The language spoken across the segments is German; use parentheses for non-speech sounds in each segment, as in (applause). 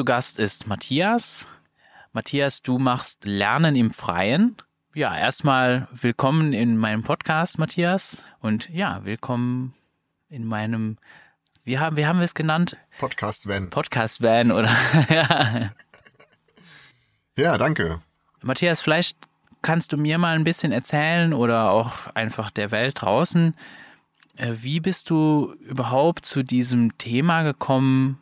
Zu Gast ist Matthias. Matthias, du machst Lernen im Freien. Ja, erstmal willkommen in meinem Podcast, Matthias. Und ja, willkommen in meinem, wie haben, wie haben wir es genannt? Podcast Van. Podcast Van oder (laughs) ja. Ja, danke. Matthias, vielleicht kannst du mir mal ein bisschen erzählen oder auch einfach der Welt draußen, äh, wie bist du überhaupt zu diesem Thema gekommen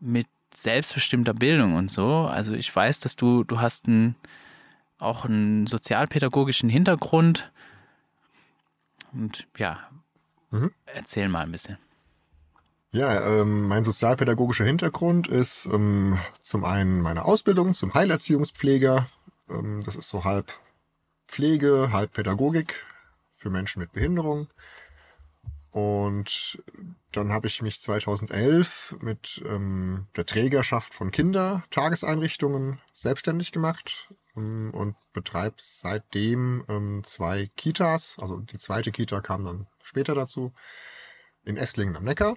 mit selbstbestimmter Bildung und so? Also ich weiß, dass du, du hast einen, auch einen sozialpädagogischen Hintergrund. Und ja, Mhm. erzähl mal ein bisschen. Ja, ähm, mein sozialpädagogischer Hintergrund ist ähm, zum einen meine Ausbildung zum Heilerziehungspfleger. Ähm, das ist so halb Pflege, halb Pädagogik für Menschen mit Behinderung. Und dann habe ich mich 2011 mit ähm, der Trägerschaft von Kindertageseinrichtungen selbstständig gemacht ähm, und betreibe seitdem ähm, zwei Kitas. Also die zweite Kita kam dann später dazu in Esslingen am Neckar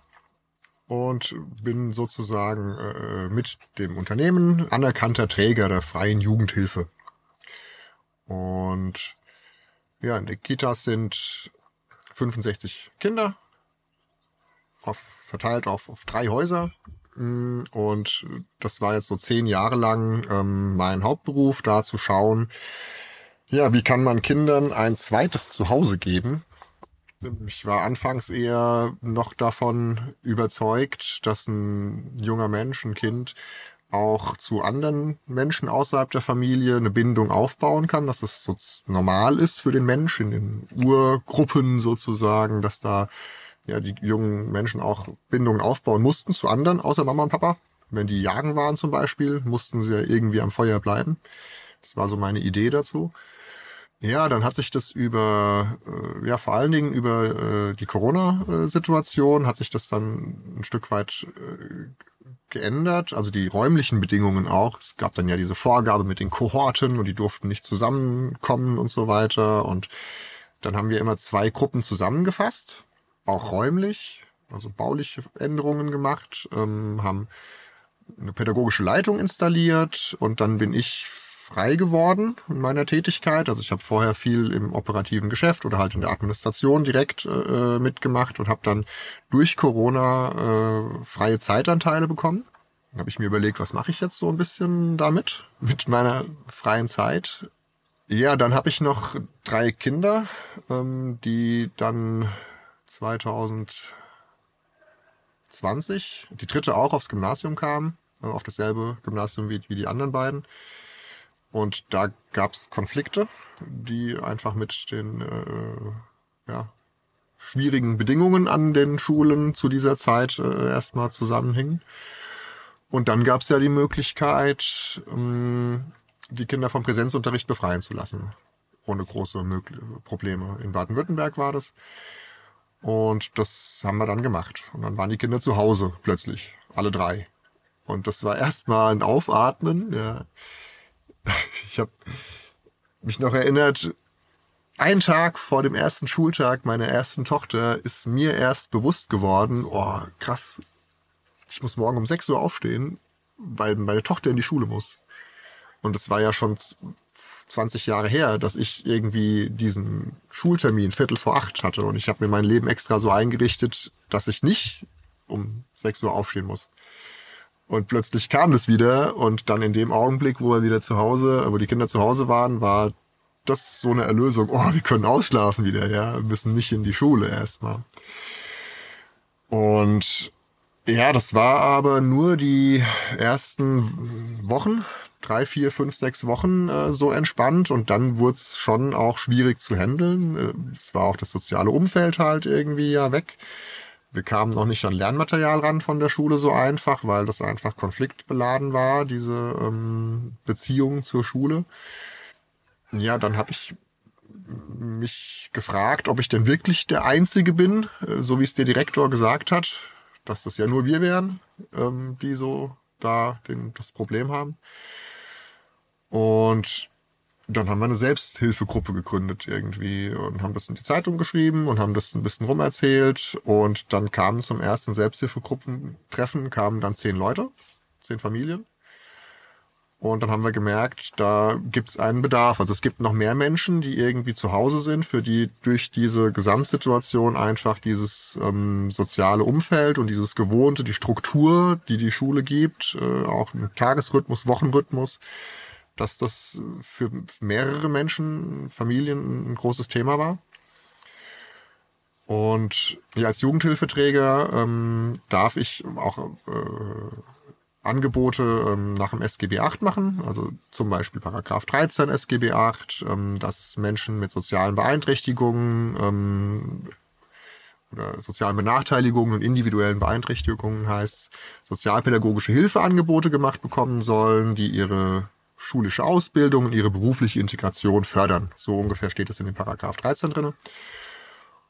und bin sozusagen äh, mit dem Unternehmen anerkannter Träger der freien Jugendhilfe. Und ja, in den Kitas sind 65 Kinder, auf, verteilt auf, auf drei Häuser. Mm, Und das war jetzt so zehn Jahre lang ähm, mein Hauptberuf, da zu schauen, ja, wie kann man Kindern ein zweites Zuhause geben? Ich war anfangs eher noch davon überzeugt, dass ein junger Mensch, ein Kind, auch zu anderen Menschen außerhalb der Familie eine Bindung aufbauen kann, dass das so normal ist für den Mensch in den Urgruppen sozusagen, dass da ja die jungen Menschen auch Bindungen aufbauen mussten zu anderen außer Mama und Papa. Wenn die jagen waren zum Beispiel, mussten sie ja irgendwie am Feuer bleiben. Das war so meine Idee dazu. Ja, dann hat sich das über, äh, ja, vor allen Dingen über äh, die Corona-Situation hat sich das dann ein Stück weit äh, geändert. Also die räumlichen Bedingungen auch. Es gab dann ja diese Vorgabe mit den Kohorten und die durften nicht zusammenkommen und so weiter. Und dann haben wir immer zwei Gruppen zusammengefasst, auch räumlich, also bauliche Änderungen gemacht, ähm, haben eine pädagogische Leitung installiert und dann bin ich frei geworden in meiner Tätigkeit. Also ich habe vorher viel im operativen Geschäft oder halt in der Administration direkt äh, mitgemacht und habe dann durch Corona äh, freie Zeitanteile bekommen. Dann habe ich mir überlegt, was mache ich jetzt so ein bisschen damit (laughs) mit meiner freien Zeit. Ja, dann habe ich noch drei Kinder, ähm, die dann 2020, die dritte auch aufs Gymnasium kam, äh, auf dasselbe Gymnasium wie, wie die anderen beiden. Und da gab es Konflikte, die einfach mit den äh, ja, schwierigen Bedingungen an den Schulen zu dieser Zeit äh, erstmal zusammenhingen. Und dann gab es ja die Möglichkeit, ähm, die Kinder vom Präsenzunterricht befreien zu lassen. Ohne große Probleme. In Baden-Württemberg war das. Und das haben wir dann gemacht. Und dann waren die Kinder zu Hause plötzlich. Alle drei. Und das war (laughs) erstmal ein Aufatmen. Ja. Ich habe mich noch erinnert, ein Tag vor dem ersten Schultag meiner ersten Tochter ist mir erst bewusst geworden, oh krass, ich muss morgen um 6 Uhr aufstehen, weil meine Tochter in die Schule muss. Und es war ja schon 20 Jahre her, dass ich irgendwie diesen Schultermin Viertel vor acht hatte. Und ich habe mir mein Leben extra so eingerichtet, dass ich nicht um 6 Uhr aufstehen muss. Und plötzlich kam das wieder und dann in dem Augenblick, wo er wieder zu Hause, wo die Kinder zu Hause waren, war das so eine Erlösung. Oh, wir können ausschlafen wieder, ja, wir müssen nicht in die Schule erstmal. Und ja, das war aber nur die ersten Wochen drei, vier, fünf, sechs Wochen äh, so entspannt und dann wurde es schon auch schwierig zu handeln. Äh, es war auch das soziale Umfeld halt irgendwie ja weg. Wir kamen noch nicht an Lernmaterial ran von der Schule so einfach, weil das einfach konfliktbeladen war, diese ähm, Beziehung zur Schule. Ja, dann habe ich mich gefragt, ob ich denn wirklich der Einzige bin, äh, so wie es der Direktor gesagt hat, dass das ja nur wir wären, ähm, die so da den, das Problem haben. Und dann haben wir eine Selbsthilfegruppe gegründet irgendwie und haben das in die Zeitung geschrieben und haben das ein bisschen rumerzählt. Und dann kamen zum ersten Selbsthilfegruppentreffen kamen dann zehn Leute, zehn Familien. Und dann haben wir gemerkt, da gibt es einen Bedarf. Also es gibt noch mehr Menschen, die irgendwie zu Hause sind, für die durch diese Gesamtsituation einfach dieses ähm, soziale Umfeld und dieses Gewohnte, die Struktur, die die Schule gibt, äh, auch ein Tagesrhythmus, Wochenrhythmus, dass das für mehrere Menschen, Familien ein großes Thema war. Und ja, als Jugendhilfeträger ähm, darf ich auch äh, Angebote ähm, nach dem SGB 8 machen, also zum Beispiel Paragraph 13 SGB 8, ähm, dass Menschen mit sozialen Beeinträchtigungen ähm, oder sozialen Benachteiligungen und individuellen Beeinträchtigungen heißt, sozialpädagogische Hilfeangebote gemacht bekommen sollen, die ihre schulische Ausbildung und ihre berufliche Integration fördern. So ungefähr steht es in dem Paragraph 13 drinne.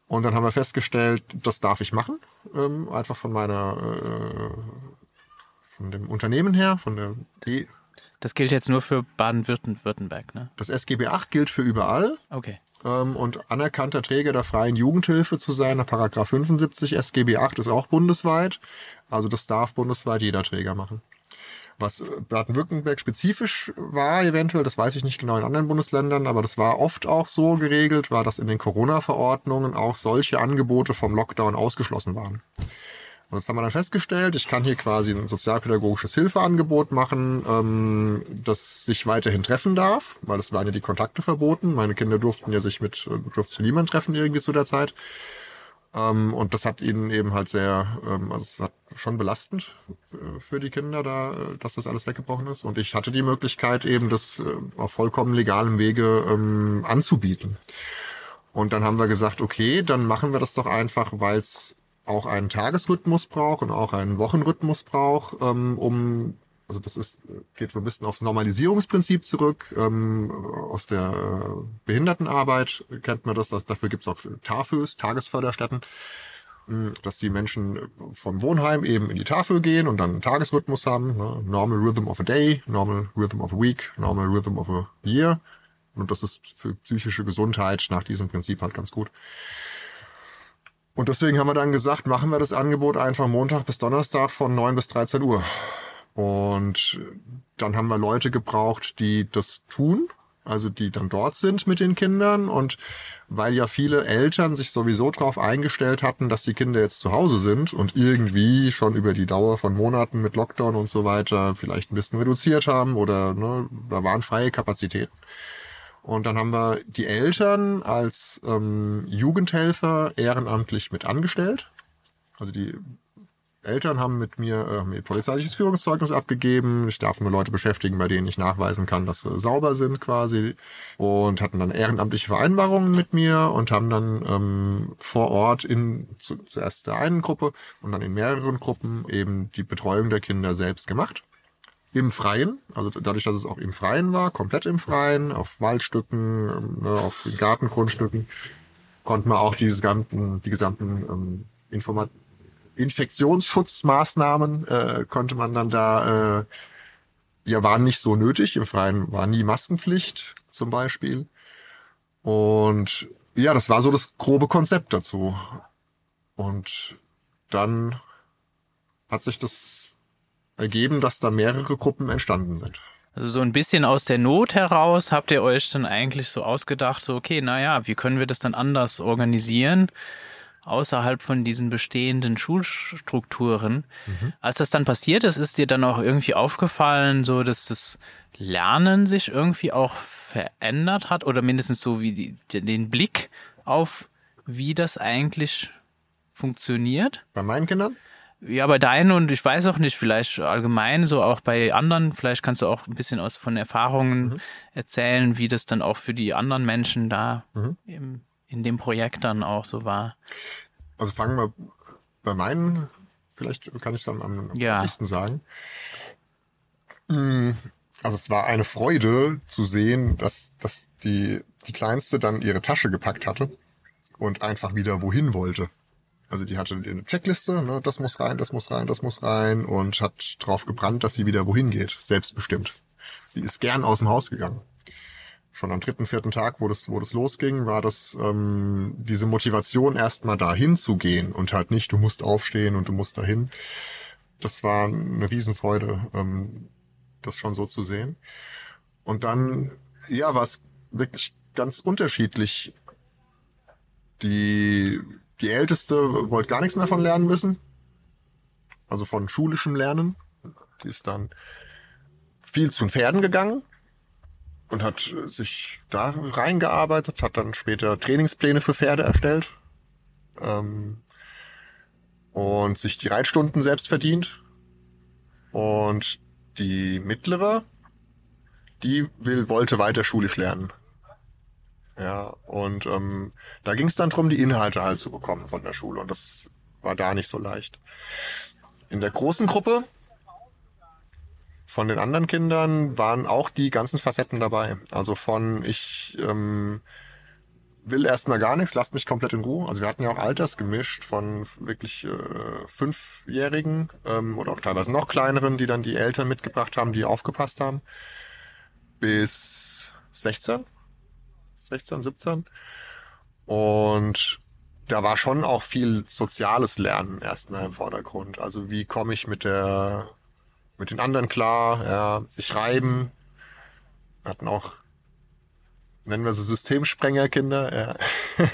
Und dann haben wir festgestellt, das darf ich machen, ähm, einfach von meiner äh, von dem Unternehmen her, von der B. Das gilt jetzt nur für Baden-Württemberg, ne? Das SGB 8 gilt für überall. Okay. Ähm, und anerkannter Träger der freien Jugendhilfe zu sein, nach Paragraph 75 SGB 8 ist auch bundesweit. Also das darf bundesweit jeder Träger machen. Was Baden-Württemberg spezifisch war, eventuell, das weiß ich nicht genau in anderen Bundesländern, aber das war oft auch so geregelt, war, dass in den Corona-Verordnungen auch solche Angebote vom Lockdown ausgeschlossen waren. Und das haben wir dann festgestellt. Ich kann hier quasi ein sozialpädagogisches Hilfeangebot machen, ähm, das sich weiterhin treffen darf, weil es waren ja die Kontakte verboten. Meine Kinder durften ja sich mit, äh, durfte niemand treffen irgendwie zu der Zeit. Ähm, und das hat ihnen eben halt sehr, ähm, also es hat schon belastend äh, für die Kinder da, äh, dass das alles weggebrochen ist. Und ich hatte die Möglichkeit eben, das äh, auf vollkommen legalem Wege ähm, anzubieten. Und dann haben wir gesagt, okay, dann machen wir das doch einfach, weil es auch einen Tagesrhythmus braucht und auch einen Wochenrhythmus braucht, ähm, um also das ist geht so ein bisschen aufs Normalisierungsprinzip zurück. Ähm, aus der Behindertenarbeit kennt man das, dass dafür gibt es auch TAFÖs, Tagesförderstätten, hm, dass die Menschen vom Wohnheim eben in die Tafel gehen und dann einen Tagesrhythmus haben. Ne? Normal Rhythm of a Day, Normal Rhythm of a Week, Normal Rhythm of a Year. Und das ist für psychische Gesundheit nach diesem Prinzip halt ganz gut. Und deswegen haben wir dann gesagt, machen wir das Angebot einfach Montag bis Donnerstag von 9 bis 13 Uhr. Und dann haben wir Leute gebraucht, die das tun, also die dann dort sind mit den Kindern. Und weil ja viele Eltern sich sowieso darauf eingestellt hatten, dass die Kinder jetzt zu Hause sind und irgendwie schon über die Dauer von Monaten mit Lockdown und so weiter vielleicht ein bisschen reduziert haben oder ne, da waren freie Kapazitäten. Und dann haben wir die Eltern als ähm, Jugendhelfer ehrenamtlich mit angestellt. Also die Eltern haben mit mir äh, mir polizeiliches Führungszeugnis abgegeben. Ich darf nur Leute beschäftigen, bei denen ich nachweisen kann, dass sie sauber sind quasi. Und hatten dann ehrenamtliche Vereinbarungen mit mir und haben dann ähm, vor Ort in zu, zuerst der einen Gruppe und dann in mehreren Gruppen eben die Betreuung der Kinder selbst gemacht im Freien, also dadurch, dass es auch im Freien war, komplett im Freien, auf Waldstücken, ne, auf Gartengrundstücken, konnten wir auch diese ganzen, die gesamten ähm, Informat Infektionsschutzmaßnahmen äh, konnte man dann da, äh, ja, waren nicht so nötig. Im Freien war nie Maskenpflicht zum Beispiel. Und ja, das war so das grobe Konzept dazu. Und dann hat sich das ergeben, dass da mehrere Gruppen entstanden sind. Also so ein bisschen aus der Not heraus habt ihr euch dann eigentlich so ausgedacht, so okay, naja, wie können wir das dann anders organisieren, außerhalb von diesen bestehenden Schulstrukturen. Mhm. Als das dann passiert ist, ist dir dann auch irgendwie aufgefallen, so dass das Lernen sich irgendwie auch verändert hat oder mindestens so wie die, den Blick auf, wie das eigentlich funktioniert? Bei meinen Kindern? Ja, bei deinen und ich weiß auch nicht, vielleicht allgemein, so auch bei anderen, vielleicht kannst du auch ein bisschen aus von Erfahrungen mhm. erzählen, wie das dann auch für die anderen Menschen da mhm. im, in dem Projekt dann auch so war. Also fangen wir bei meinen, vielleicht kann ich es dann am, ja. besten sagen. Hm, also es war eine Freude zu sehen, dass, dass die, die Kleinste dann ihre Tasche gepackt hatte und einfach wieder wohin wollte. Also die hatte eine Checkliste, ne, das muss rein, das muss rein, das muss rein und hat drauf gebrannt, dass sie wieder wohin geht, selbstbestimmt. Sie ist gern aus dem Haus gegangen. Schon am dritten, vierten Tag, wo das, wo das losging, war das ähm, diese Motivation, erstmal dahin zu gehen und halt nicht, du musst aufstehen und du musst dahin. Das war eine Riesenfreude, ähm, das schon so zu sehen. Und dann, ja, war es wirklich ganz unterschiedlich. Die die Älteste wollte gar nichts mehr von Lernen wissen. Also von schulischem Lernen. Die ist dann viel zu Pferden gegangen und hat sich da reingearbeitet, hat dann später Trainingspläne für Pferde erstellt ähm, und sich die Reitstunden selbst verdient. Und die mittlere, die will, wollte weiter schulisch lernen. Ja, und ähm, da ging es dann drum, die Inhalte halt zu bekommen von der Schule. Und das war da nicht so leicht. In der großen Gruppe von den anderen Kindern waren auch die ganzen Facetten dabei. Also von ich ähm, will erstmal gar nichts, lasst mich komplett in Ruhe. Also wir hatten ja auch Alters gemischt von wirklich äh, Fünfjährigen ähm, oder auch teilweise noch kleineren, die dann die Eltern mitgebracht haben, die aufgepasst haben, bis 16 16, 17. Und da war schon auch viel soziales Lernen erstmal im Vordergrund. Also wie komme ich mit der, mit den anderen klar, ja, sich reiben. Wir hatten auch, nennen wir sie Systemsprengerkinder, ja. (laughs)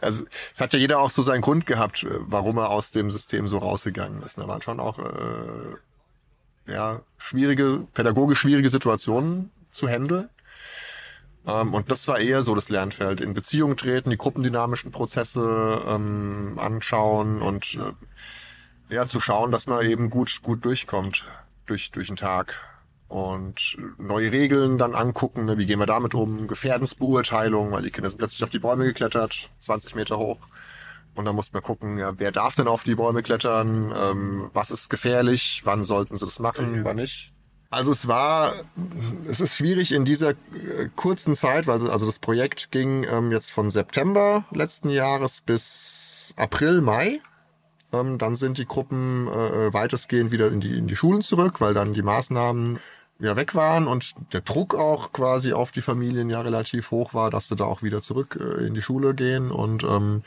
also es hat ja jeder auch so seinen Grund gehabt, warum er aus dem System so rausgegangen ist. Da waren schon auch äh, ja, schwierige, pädagogisch schwierige Situationen zu handeln. Ähm, und das war eher so das Lernfeld. In Beziehung treten, die gruppendynamischen Prozesse ähm, anschauen und äh, ja, zu schauen, dass man eben gut, gut durchkommt durch, durch den Tag. Und neue Regeln dann angucken, ne? wie gehen wir damit um, Gefährdensbeurteilung, weil die Kinder sind plötzlich auf die Bäume geklettert, 20 Meter hoch. Und dann muss man gucken, ja, wer darf denn auf die Bäume klettern, ähm, was ist gefährlich, wann sollten sie das machen, wann nicht. Also es war, es ist schwierig in dieser äh, kurzen Zeit, weil also das Projekt ging ähm, jetzt von September letzten Jahres bis April, Mai. Ähm, dann sind die Gruppen äh, weitestgehend wieder in die, in die Schulen zurück, weil dann die Maßnahmen ja weg waren und der Druck auch quasi auf die Familien ja relativ hoch war, dass sie da auch wieder zurück äh, in die Schule gehen und ähm,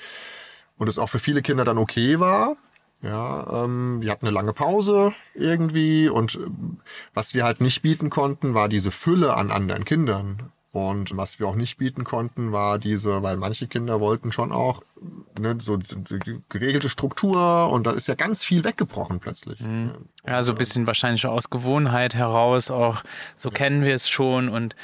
und es auch für viele Kinder dann okay war, ja, ähm, wir hatten eine lange Pause irgendwie und äh, was wir halt nicht bieten konnten, war diese Fülle an anderen Kindern. Und was wir auch nicht bieten konnten, war diese, weil manche Kinder wollten schon auch ne, so die geregelte Struktur und da ist ja ganz viel weggebrochen plötzlich. Mhm. Ja, so ein bisschen wahrscheinlich aus Gewohnheit heraus auch, so ja. kennen wir es schon und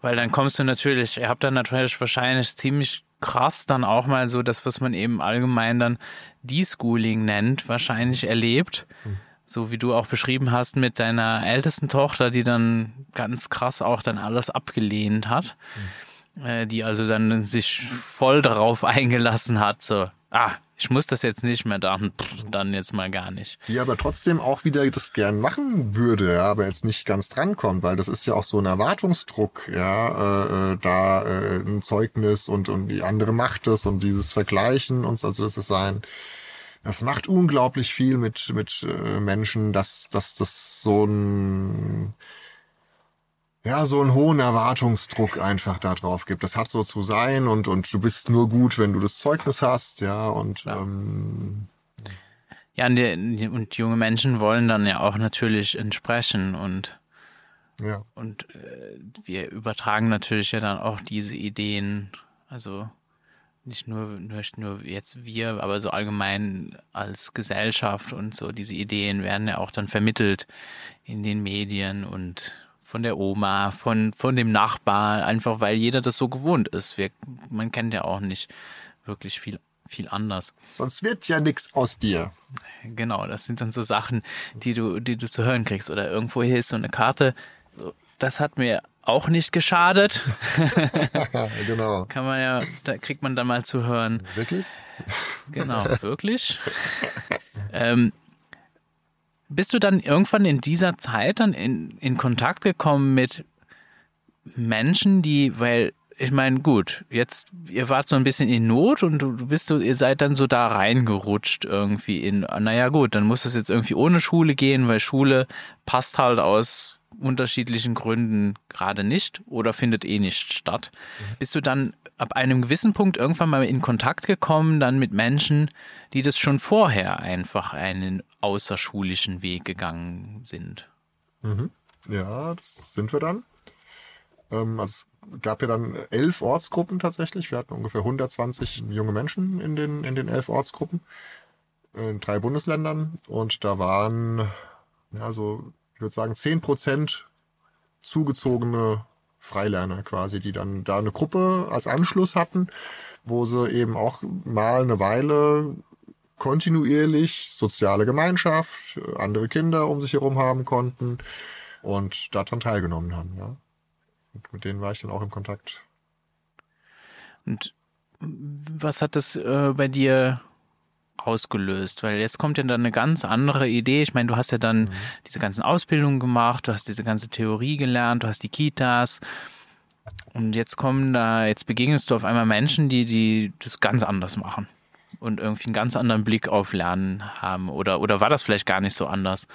weil dann kommst du natürlich, ihr habt dann natürlich wahrscheinlich ziemlich krass dann auch mal so das, was man eben allgemein dann Deschooling nennt, wahrscheinlich erlebt. Mhm. So wie du auch beschrieben hast mit deiner ältesten Tochter, die dann ganz krass auch dann alles abgelehnt hat. Mhm. Äh, die also dann sich voll darauf (laughs) eingelassen hat, so, ah, ich muss das jetzt nicht mehr, dann, dann jetzt mal gar nicht. Die aber trotzdem auch wieder das gern machen würde, ja, aber jetzt nicht ganz drankommt, weil das ist ja auch so ein Erwartungsdruck, ja, äh, äh, da äh, ein Zeugnis und, und die andere macht es und dieses Vergleichen und so, also das ist ein, das macht unglaublich viel mit, mit äh, Menschen, dass, dass das so ein ja, so einen hohen Erwartungsdruck einfach da drauf gibt. Das hat so zu sein und, und du bist nur gut, wenn du das Zeugnis hast, ja, und ja. Ähm, ja, und, die, und junge Menschen wollen dann ja auch natürlich entsprechen und ja. Und äh, wir übertragen natürlich ja dann auch diese Ideen, also nicht nur, nicht nur jetzt wir, aber so allgemein als Gesellschaft und so diese Ideen werden ja auch dann vermittelt in den Medien und von der Oma, von, von dem Nachbar, einfach weil jeder das so gewohnt ist. Wir, man kennt ja auch nicht wirklich viel, viel anders. Sonst wird ja nichts aus dir. Genau, das sind dann so Sachen, die du, die du zu hören kriegst. Oder irgendwo hier ist so eine Karte. So, das hat mir auch nicht geschadet. (laughs) genau. Kann man ja, da kriegt man dann mal zu hören. Wirklich? Genau, wirklich. ähm, bist du dann irgendwann in dieser Zeit dann in, in Kontakt gekommen mit Menschen, die, weil ich meine, gut, jetzt, ihr wart so ein bisschen in Not und du, bist so, ihr seid dann so da reingerutscht irgendwie in, naja gut, dann muss es jetzt irgendwie ohne Schule gehen, weil Schule passt halt aus unterschiedlichen Gründen gerade nicht oder findet eh nicht statt. Bist du dann ab einem gewissen Punkt irgendwann mal in Kontakt gekommen, dann mit Menschen, die das schon vorher einfach einen außerschulischen Weg gegangen sind? Mhm. Ja, das sind wir dann. Ähm, also es gab ja dann elf Ortsgruppen tatsächlich. Wir hatten ungefähr 120 junge Menschen in den, in den elf Ortsgruppen in drei Bundesländern und da waren, ja, so, würde sagen, zehn Prozent zugezogene Freilerner quasi, die dann da eine Gruppe als Anschluss hatten, wo sie eben auch mal eine Weile kontinuierlich soziale Gemeinschaft, andere Kinder um sich herum haben konnten und daran teilgenommen haben, ja. Und mit denen war ich dann auch im Kontakt. Und was hat das äh, bei dir ausgelöst? Weil jetzt kommt ja dann eine ganz andere Idee. Ich meine, du hast ja dann mhm. diese ganzen Ausbildungen gemacht, du hast diese ganze Theorie gelernt, du hast die Kitas. Und jetzt kommen da, jetzt begegnest du auf einmal Menschen, die, die das ganz anders machen und irgendwie einen ganz anderen Blick auf Lernen haben? Oder, oder war das vielleicht gar nicht so anders?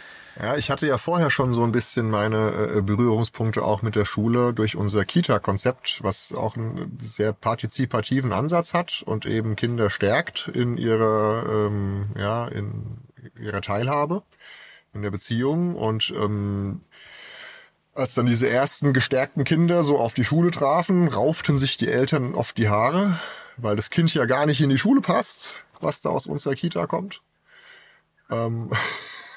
Ja, ich hatte ja vorher schon so ein bisschen meine äh, Berührungspunkte auch mit der Schule durch unser Kita-Konzept, was auch einen sehr partizipativen Ansatz hat und eben Kinder stärkt in ihrer, ähm, ja, in ihrer Teilhabe, in der Beziehung und ähm, als dann diese ersten gestärkten Kinder so auf die Schule trafen, rauften sich die Eltern oft die Haare, weil das Kind ja gar nicht in die Schule passt, was da aus unserer Kita kommt. Ähm.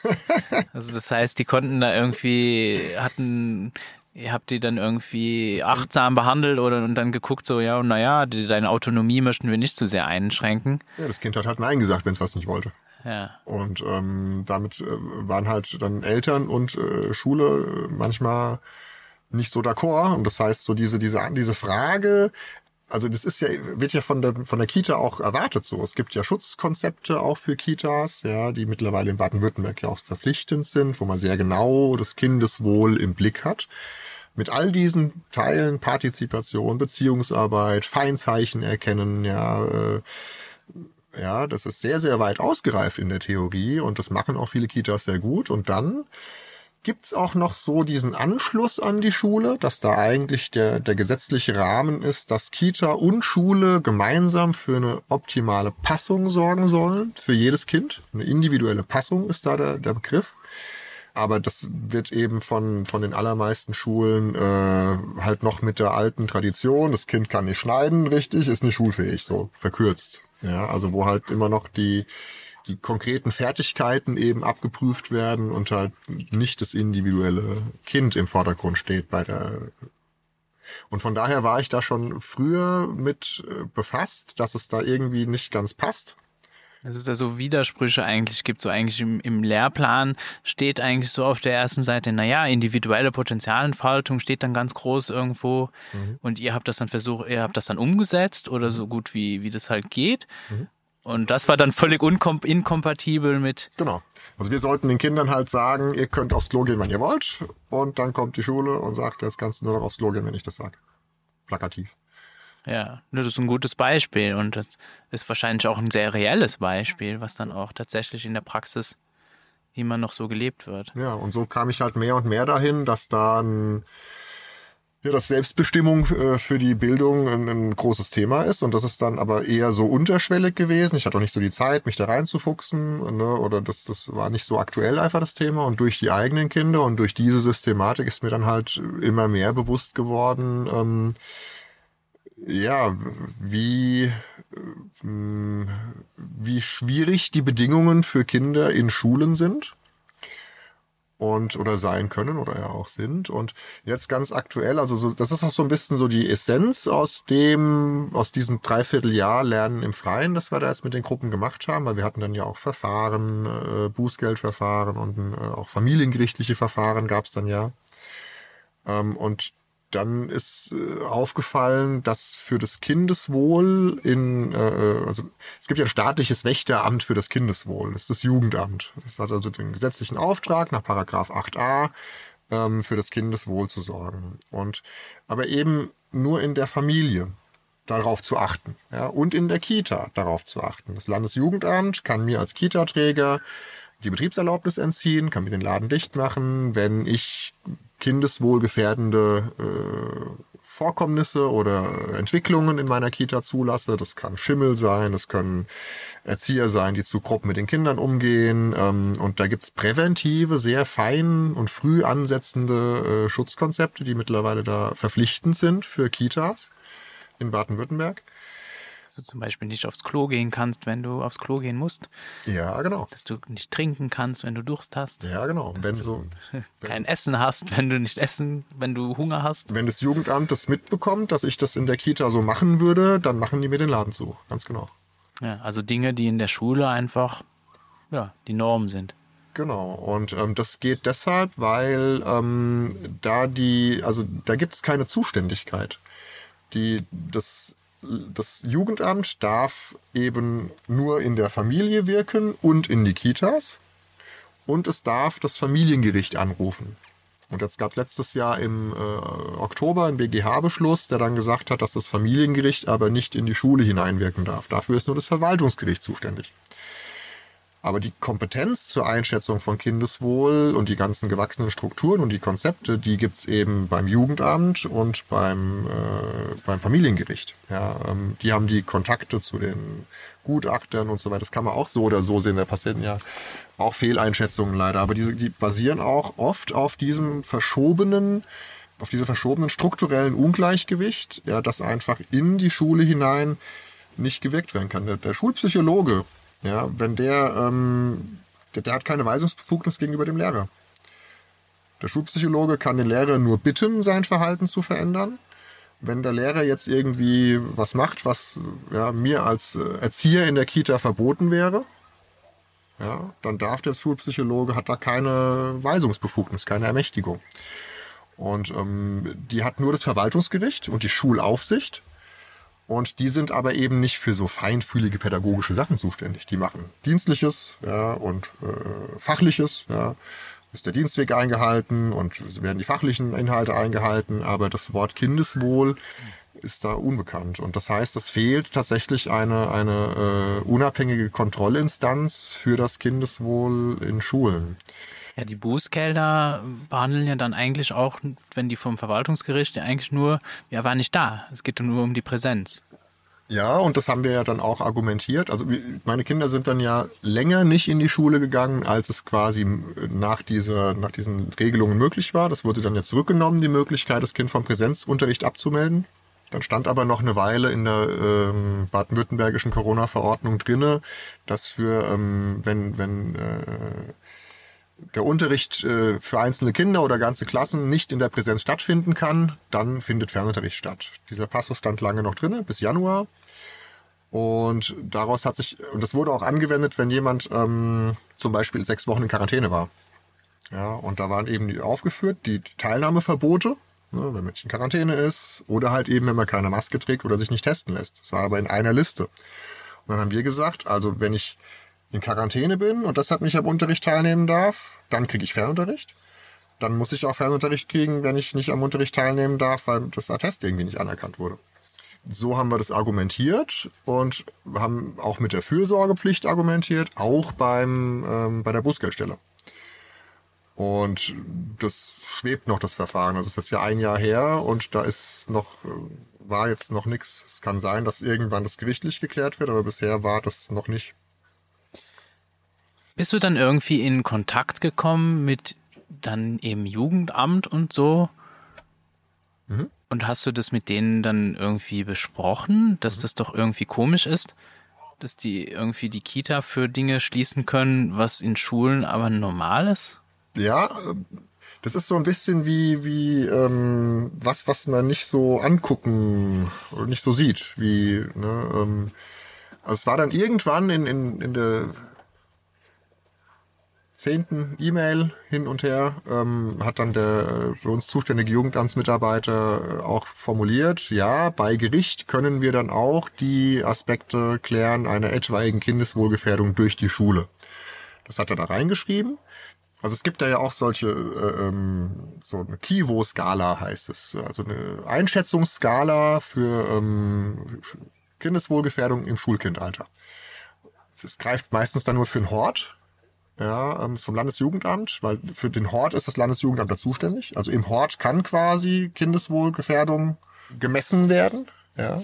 (laughs) also das heißt, die konnten da irgendwie, hatten, ihr habt die dann irgendwie achtsam behandelt oder und dann geguckt, so, ja, naja, deine Autonomie möchten wir nicht zu sehr einschränken. Ja, das Kind hat halt Nein gesagt, wenn es was nicht wollte. Ja. Und ähm, damit äh, waren halt dann Eltern und äh, Schule manchmal nicht so d'accord. Und das heißt, so diese, diese, diese Frage, also das ist ja, wird ja von der, von der Kita auch erwartet so. Es gibt ja Schutzkonzepte auch für Kitas, ja, die mittlerweile in Baden-Württemberg ja auch verpflichtend sind, wo man sehr genau das Kindeswohl im Blick hat. Mit all diesen Teilen, Partizipation, Beziehungsarbeit, Feinzeichen erkennen, ja, äh, ja, das ist sehr, sehr weit ausgereift in der Theorie und das machen auch viele Kitas sehr gut. Und dann gibt's auch noch so diesen Anschluss an die Schule, dass da eigentlich der, der gesetzliche Rahmen ist, dass Kita und Schule gemeinsam für eine optimale Passung sorgen sollen, für jedes Kind. Eine individuelle Passung ist da der, der Begriff. Aber das wird eben von, von den allermeisten Schulen äh, halt noch mit der alten Tradition, das Kind kann nicht schneiden, richtig, ist nicht schulfähig, so verkürzt. Ja, also wo halt immer noch die, die konkreten Fertigkeiten eben abgeprüft werden und halt nicht das individuelle Kind im Vordergrund steht bei der und von daher war ich da schon früher mit äh, befasst, dass es da irgendwie nicht ganz passt. Dass es da so Widersprüche eigentlich gibt. So eigentlich im, im Lehrplan steht eigentlich so auf der ersten Seite, naja, individuelle Potenzialentfaltung steht dann ganz groß irgendwo. Mhm. Und ihr habt das dann versucht, ihr habt das dann umgesetzt oder so gut wie, wie das halt geht. Mhm. Und das war dann völlig inkompatibel mit. Genau. Also wir sollten den Kindern halt sagen, ihr könnt aufs Klo gehen, wenn ihr wollt. Und dann kommt die Schule und sagt, jetzt kannst du nur noch aufs Klo gehen, wenn ich das sage. Plakativ. Ja, das ist ein gutes Beispiel und das ist wahrscheinlich auch ein sehr reelles Beispiel, was dann auch tatsächlich in der Praxis immer noch so gelebt wird. Ja, und so kam ich halt mehr und mehr dahin, dass da ein ja, dass Selbstbestimmung äh, für die Bildung ein, ein, großes Thema ist und das ist dann aber eher so unterschwellig gewesen. Ich hatte auch nicht so die Zeit, mich da reinzufuchsen, ne? oder das, das war nicht so aktuell einfach das Thema und durch die eigenen Kinder und durch diese Systematik ist mir dann halt immer mehr bewusst geworden, ähm, ja, wie, äh, wie schwierig die Bedingungen für Kinder in Schulen sind und oder sein können oder ja auch sind. Und jetzt ganz aktuell also so, das ist auch so ein bisschen so die Essenz aus dem aus diesem Dreivierteljahr Lernen im Freien das wir da jetzt mit den Gruppen gemacht haben. Weil wir hatten dann ja auch Verfahren äh, Bußgeldverfahren und äh, auch familiengerichtliche Verfahren gab es dann ja. Ähm, und dann ist äh, aufgefallen, dass für das Kindeswohl in, äh, also es gibt ja ein staatliches Wächteramt für das Kindeswohl, das ist das Jugendamt. Das hat also den gesetzlichen Auftrag nach Paragraph 8a ähm, für das Kindeswohl zu sorgen. Und aber eben nur in der Familie darauf zu achten. Ja, und in der Kita darauf zu achten. Das Landesjugendamt kann mir als Kita-Träger die Betriebserlaubnis entziehen, kann mir den Laden dicht machen, wenn ich kindeswohlgefährdende äh, Vorkommnisse oder Entwicklungen in meiner Kita zulasse. Das kann Schimmel sein, das können Erzieher sein, die zu grob mit den Kindern umgehen. Ähm, und da gibt's präventive, sehr fein und früh ansetzende äh, Schutzkonzepte, die mittlerweile da verpflichtend sind für Kitas in Baden-Württemberg du zum Beispiel nicht aufs Klo gehen kannst, wenn du aufs Klo gehen musst. Ja, genau. Dass du nicht trinken kannst, wenn du Durst hast. Ja, genau. Dass wenn du so, (laughs) kein Essen hast, wenn du nicht essen, wenn du Hunger hast. wenn das Jugendamt das mitbekommt, dass ich das in der Kita so machen würde, dann machen die mir den Laden zu. Ganz genau. Ja, also Dinge, die in der Schule einfach ja, die Norm sind. Genau. Und ähm, das geht deshalb, weil ähm, da die, also da gibt es keine Zuständigkeit. Die, das das Jugendamt darf eben nur in der Familie wirken und in die Kitas. Und es darf das Familiengericht anrufen. Und jetzt gab es letztes Jahr im äh, Oktober einen BGH-Beschluss, der dann gesagt hat, dass das Familiengericht aber nicht in die Schule hineinwirken darf. Dafür ist nur das Verwaltungsgericht zuständig. Aber die Kompetenz zur Einschätzung von Kindeswohl und die ganzen gewachsenen Strukturen und die Konzepte, die gibt's eben beim Jugendamt und beim, äh, beim Familiengericht. Ja, ähm, die haben die Kontakte zu den Gutachtern und so weiter. Das kann man auch so oder so sehen. Da passieren ja auch Fehleinschätzungen leider. Aber diese, die basieren auch oft auf diesem verschobenen, auf dieser verschobenen strukturellen Ungleichgewicht, ja, das einfach in die Schule hinein nicht gewirkt werden kann. Der, der Schulpsychologe, ja, wenn der, ähm, der, der hat keine Weisungsbefugnis gegenüber dem Lehrer. Der Schulpsychologe kann den Lehrer nur bitten, sein Verhalten zu verändern. Wenn der Lehrer jetzt irgendwie was macht, was ja, mir als äh, Erzieher in der Kita verboten wäre, ja, dann darf der Schulpsychologe, hat da keine Weisungsbefugnis, keine Ermächtigung. Und ähm, die hat nur das Verwaltungsgericht und die Schulaufsicht. Und die sind aber eben nicht für so feinfühlige pädagogische Sachen zuständig. Die machen Dienstliches ja, und äh, Fachliches. Ja. Ist der Dienstweg eingehalten und werden die fachlichen Inhalte eingehalten, aber das Wort Kindeswohl ist da unbekannt. Und das heißt, es fehlt tatsächlich eine, eine äh, unabhängige Kontrollinstanz für das Kindeswohl in Schulen. Ja, die Bußgelder behandeln ja dann eigentlich auch, wenn die vom Verwaltungsgericht ja eigentlich nur, ja, war nicht da. Es geht nur um die Präsenz. Ja, und das haben wir ja dann auch argumentiert. Also meine Kinder sind dann ja länger nicht in die Schule gegangen, als es quasi nach dieser, nach diesen Regelungen möglich war. Das wurde dann ja zurückgenommen, die Möglichkeit, das Kind vom Präsenzunterricht abzumelden. Dann stand aber noch eine Weile in der ähm, baden-württembergischen Corona-Verordnung drinne, dass für ähm, wenn wenn äh, der Unterricht äh, für einzelne Kinder oder ganze Klassen nicht in der Präsenz stattfinden kann, dann findet Fernunterricht statt. Dieser Passus stand lange noch drin, bis Januar. Und daraus hat sich, und das wurde auch angewendet, wenn jemand ähm, zum Beispiel sechs Wochen in Quarantäne war. Ja, und da waren eben die aufgeführt, die Teilnahmeverbote, ne, wenn man in Quarantäne ist, oder halt eben, wenn man keine Maske trägt oder sich nicht testen lässt. Das war aber in einer Liste. Und dann haben wir gesagt, also wenn ich in Quarantäne bin und deshalb nicht am Unterricht teilnehmen darf, dann kriege ich Fernunterricht. Dann muss ich auch Fernunterricht kriegen, wenn ich nicht am Unterricht teilnehmen darf, weil das Attest irgendwie nicht anerkannt wurde. So haben wir das argumentiert und haben auch mit der Fürsorgepflicht argumentiert, auch beim, ähm, bei der Bußgeldstelle. Und das schwebt noch, das Verfahren. Also es ist jetzt ja ein Jahr her und da ist noch, war jetzt noch nichts. Es kann sein, dass irgendwann das gerichtlich geklärt wird, aber bisher war das noch nicht. Bist du dann irgendwie in Kontakt gekommen mit dann eben Jugendamt und so? Mhm. Und hast du das mit denen dann irgendwie besprochen, dass mhm. das doch irgendwie komisch ist, dass die irgendwie die Kita für Dinge schließen können, was in Schulen aber normal ist? Ja, äh, das ist so ein bisschen wie, wie ähm, was, was man nicht so angucken oder nicht so sieht. Wie, ne, ähm, also es war dann irgendwann in, in, in der zehnten E-Mail hin und her, ähm, hat dann der für uns zuständige Jugendamtsmitarbeiter auch formuliert, ja, bei Gericht können wir dann auch die Aspekte klären einer etwaigen Kindeswohlgefährdung durch die Schule. Das hat er da reingeschrieben. Also es gibt da ja auch solche, äh, ähm, so eine Kivo-Skala heißt es. Also eine Einschätzungsskala für ähm, Kindeswohlgefährdung im Schulkindalter. Das greift meistens dann nur für den Hort, ja, ähm, vom Landesjugendamt, weil für den Hort ist das Landesjugendamt da zuständig. Also im Hort kann quasi Kindeswohlgefährdung gemessen werden. Ja.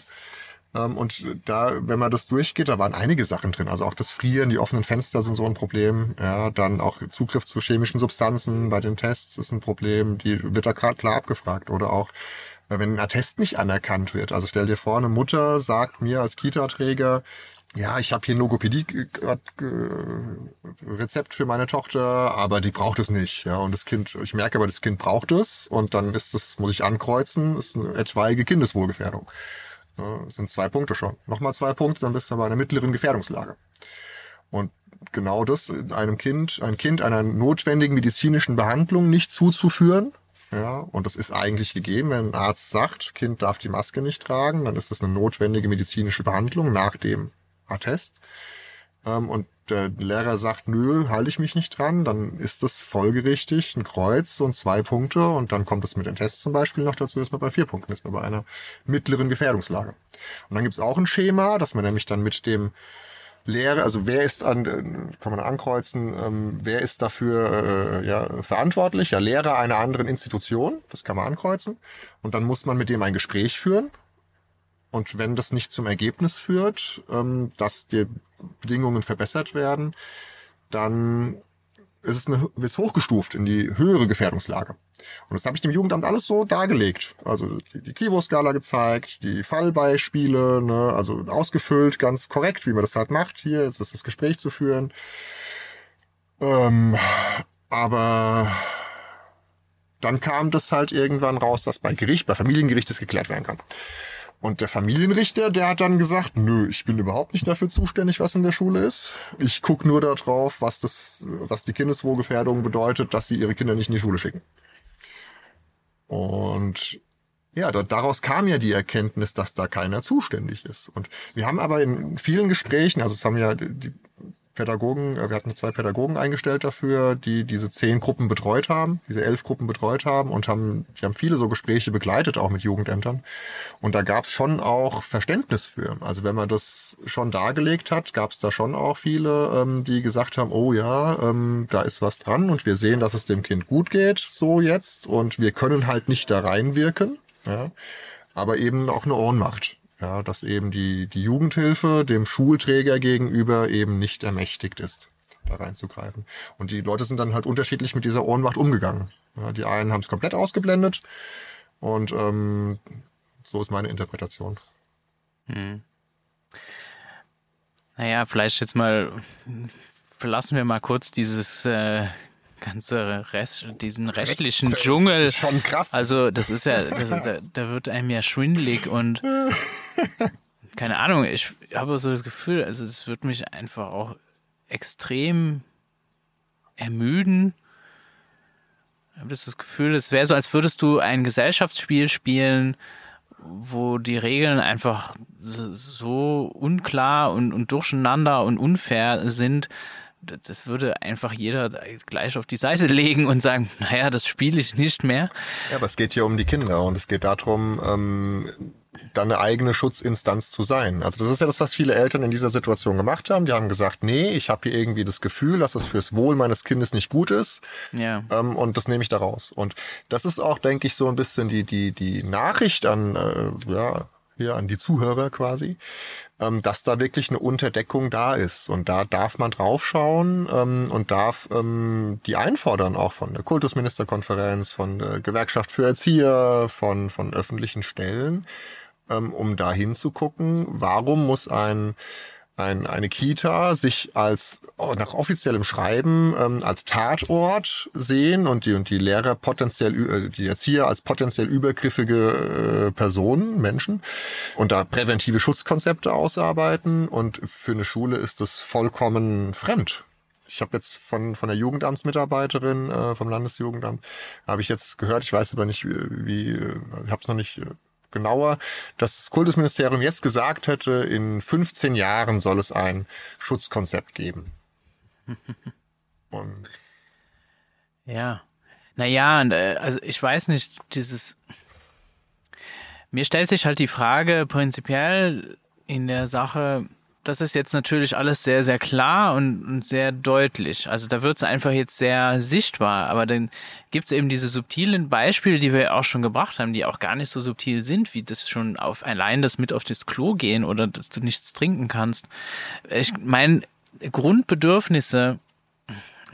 Ähm, und da, wenn man das durchgeht, da waren einige Sachen drin. Also auch das Frieren, die offenen Fenster sind so ein Problem. Ja, dann auch Zugriff zu chemischen Substanzen bei den Tests ist ein Problem. Die wird da gerade klar abgefragt. Oder auch, wenn ein Attest nicht anerkannt wird. Also stell dir vor, eine Mutter sagt mir als Kita-Träger, ja, ich habe hier ein Logopädie-Rezept für meine Tochter, aber die braucht es nicht. Ja, und das Kind, ich merke aber, das Kind braucht es und dann ist das, muss ich ankreuzen, ist eine etwaige Kindeswohlgefährdung. Das sind zwei Punkte schon. Nochmal zwei Punkte, dann bist du bei einer mittleren Gefährdungslage. Und genau das einem Kind, ein Kind einer notwendigen medizinischen Behandlung nicht zuzuführen, ja, und das ist eigentlich gegeben, wenn ein Arzt sagt, Kind darf die Maske nicht tragen, dann ist das eine notwendige medizinische Behandlung nach dem Attest. Ähm, und der Lehrer sagt, nö, halte ich mich nicht dran, dann ist das folgerichtig ein Kreuz und zwei Punkte und dann kommt es mit den Tests zum Beispiel noch dazu, ist man bei vier Punkten, ist man bei einer mittleren Gefährdungslage. Und dann gibt's auch ein Schema, dass man nämlich dann mit dem Lehrer, also wer ist an, kann man ankreuzen, ähm, wer ist dafür äh, ja, verantwortlich? Ja, Lehrer einer anderen Institution, das kann man ankreuzen. Und dann muss man mit dem ein Gespräch führen. Und wenn das nicht zum Ergebnis führt, ähm, dass die Bedingungen verbessert werden, dann ist es eine, wird es hochgestuft in die höhere Gefährdungslage. Und das habe ich dem Jugendamt alles so dargelegt. Also die, die Kivo-Skala gezeigt, die Fallbeispiele, ne, also ausgefüllt, ganz korrekt, wie man das halt macht. Hier, jetzt ist das Gespräch zu führen. Ähm, aber dann kam das halt irgendwann raus, dass bei Gericht, bei Familiengericht das geklärt werden kann. Und der Familienrichter, der hat dann gesagt, nö, ich bin überhaupt nicht dafür zuständig, was in der Schule ist. Ich guck nur darauf, was das, was die Kindeswohlgefährdung bedeutet, dass sie ihre Kinder nicht in die Schule schicken. Und ja, daraus kam ja die Erkenntnis, dass da keiner zuständig ist. Und wir haben aber in vielen Gesprächen, also es haben ja die Pädagogen, äh, wir hatten zwei Pädagogen eingestellt dafür, die diese zehn Gruppen betreut haben, diese elf Gruppen betreut haben und haben, die haben viele so Gespräche begleitet, auch mit Jugendämtern. Und da gab es schon auch Verständnis für. Also wenn man das schon dargelegt hat, gab es da schon auch viele, ähm, die gesagt haben, oh ja, ähm, da ist was dran und wir sehen, dass es dem Kind gut geht, so jetzt, und wir können halt nicht da reinwirken. Ja, aber eben auch eine Ohnmacht. Ja, dass eben die, die Jugendhilfe dem Schulträger gegenüber eben nicht ermächtigt ist, da reinzugreifen. Und die Leute sind dann halt unterschiedlich mit dieser Ohnmacht umgegangen. Ja, die einen haben es komplett ausgeblendet und ähm, so ist meine Interpretation. Hm. Naja, vielleicht jetzt mal verlassen wir mal kurz dieses äh, ganze Rest, diesen rechtlichen Rechts Dschungel. Schon krass. Also das ist ja, das, da, da wird einem ja schwindelig und (laughs) keine Ahnung, ich habe so das Gefühl, also es wird mich einfach auch extrem ermüden. Ich habe das Gefühl, es wäre so, als würdest du ein Gesellschaftsspiel spielen, wo die Regeln einfach so unklar und, und durcheinander und unfair sind, das würde einfach jeder gleich auf die Seite (laughs) legen und sagen, naja, das spiele ich nicht mehr. Ja, aber es geht hier um die Kinder und es geht darum, ähm, da eine eigene Schutzinstanz zu sein. Also das ist ja das, was viele Eltern in dieser Situation gemacht haben. Die haben gesagt, nee, ich habe hier irgendwie das Gefühl, dass das fürs Wohl meines Kindes nicht gut ist. Ja. Ähm, und das nehme ich da raus. Und das ist auch, denke ich, so ein bisschen die, die, die Nachricht an, äh, ja, hier an die Zuhörer quasi, ähm, dass da wirklich eine Unterdeckung da ist. Und da darf man draufschauen ähm, und darf ähm, die einfordern, auch von der Kultusministerkonferenz, von der Gewerkschaft für Erzieher, von, von öffentlichen Stellen, ähm, um da hinzugucken, warum muss ein ein, eine Kita sich als nach offiziellem Schreiben ähm, als Tatort sehen und die und die Lehrer potenziell äh, die Erzieher als potenziell übergriffige äh, Personen Menschen und da präventive Schutzkonzepte ausarbeiten. Und für eine Schule ist das vollkommen fremd. Ich habe jetzt von von der Jugendamtsmitarbeiterin äh, vom Landesjugendamt habe ich jetzt gehört, ich weiß aber nicht wie, wie ich habe es noch nicht äh, genauer, dass das Kultusministerium jetzt gesagt hätte, in 15 Jahren soll es ein Schutzkonzept geben. (laughs) Und ja. Naja, äh, also ich weiß nicht, dieses. Mir stellt sich halt die Frage prinzipiell in der Sache, das ist jetzt natürlich alles sehr, sehr klar und, und sehr deutlich. Also da wird es einfach jetzt sehr sichtbar. Aber dann gibt es eben diese subtilen Beispiele, die wir auch schon gebracht haben, die auch gar nicht so subtil sind, wie das schon auf allein das mit auf das Klo gehen oder dass du nichts trinken kannst. Ich meine, Grundbedürfnisse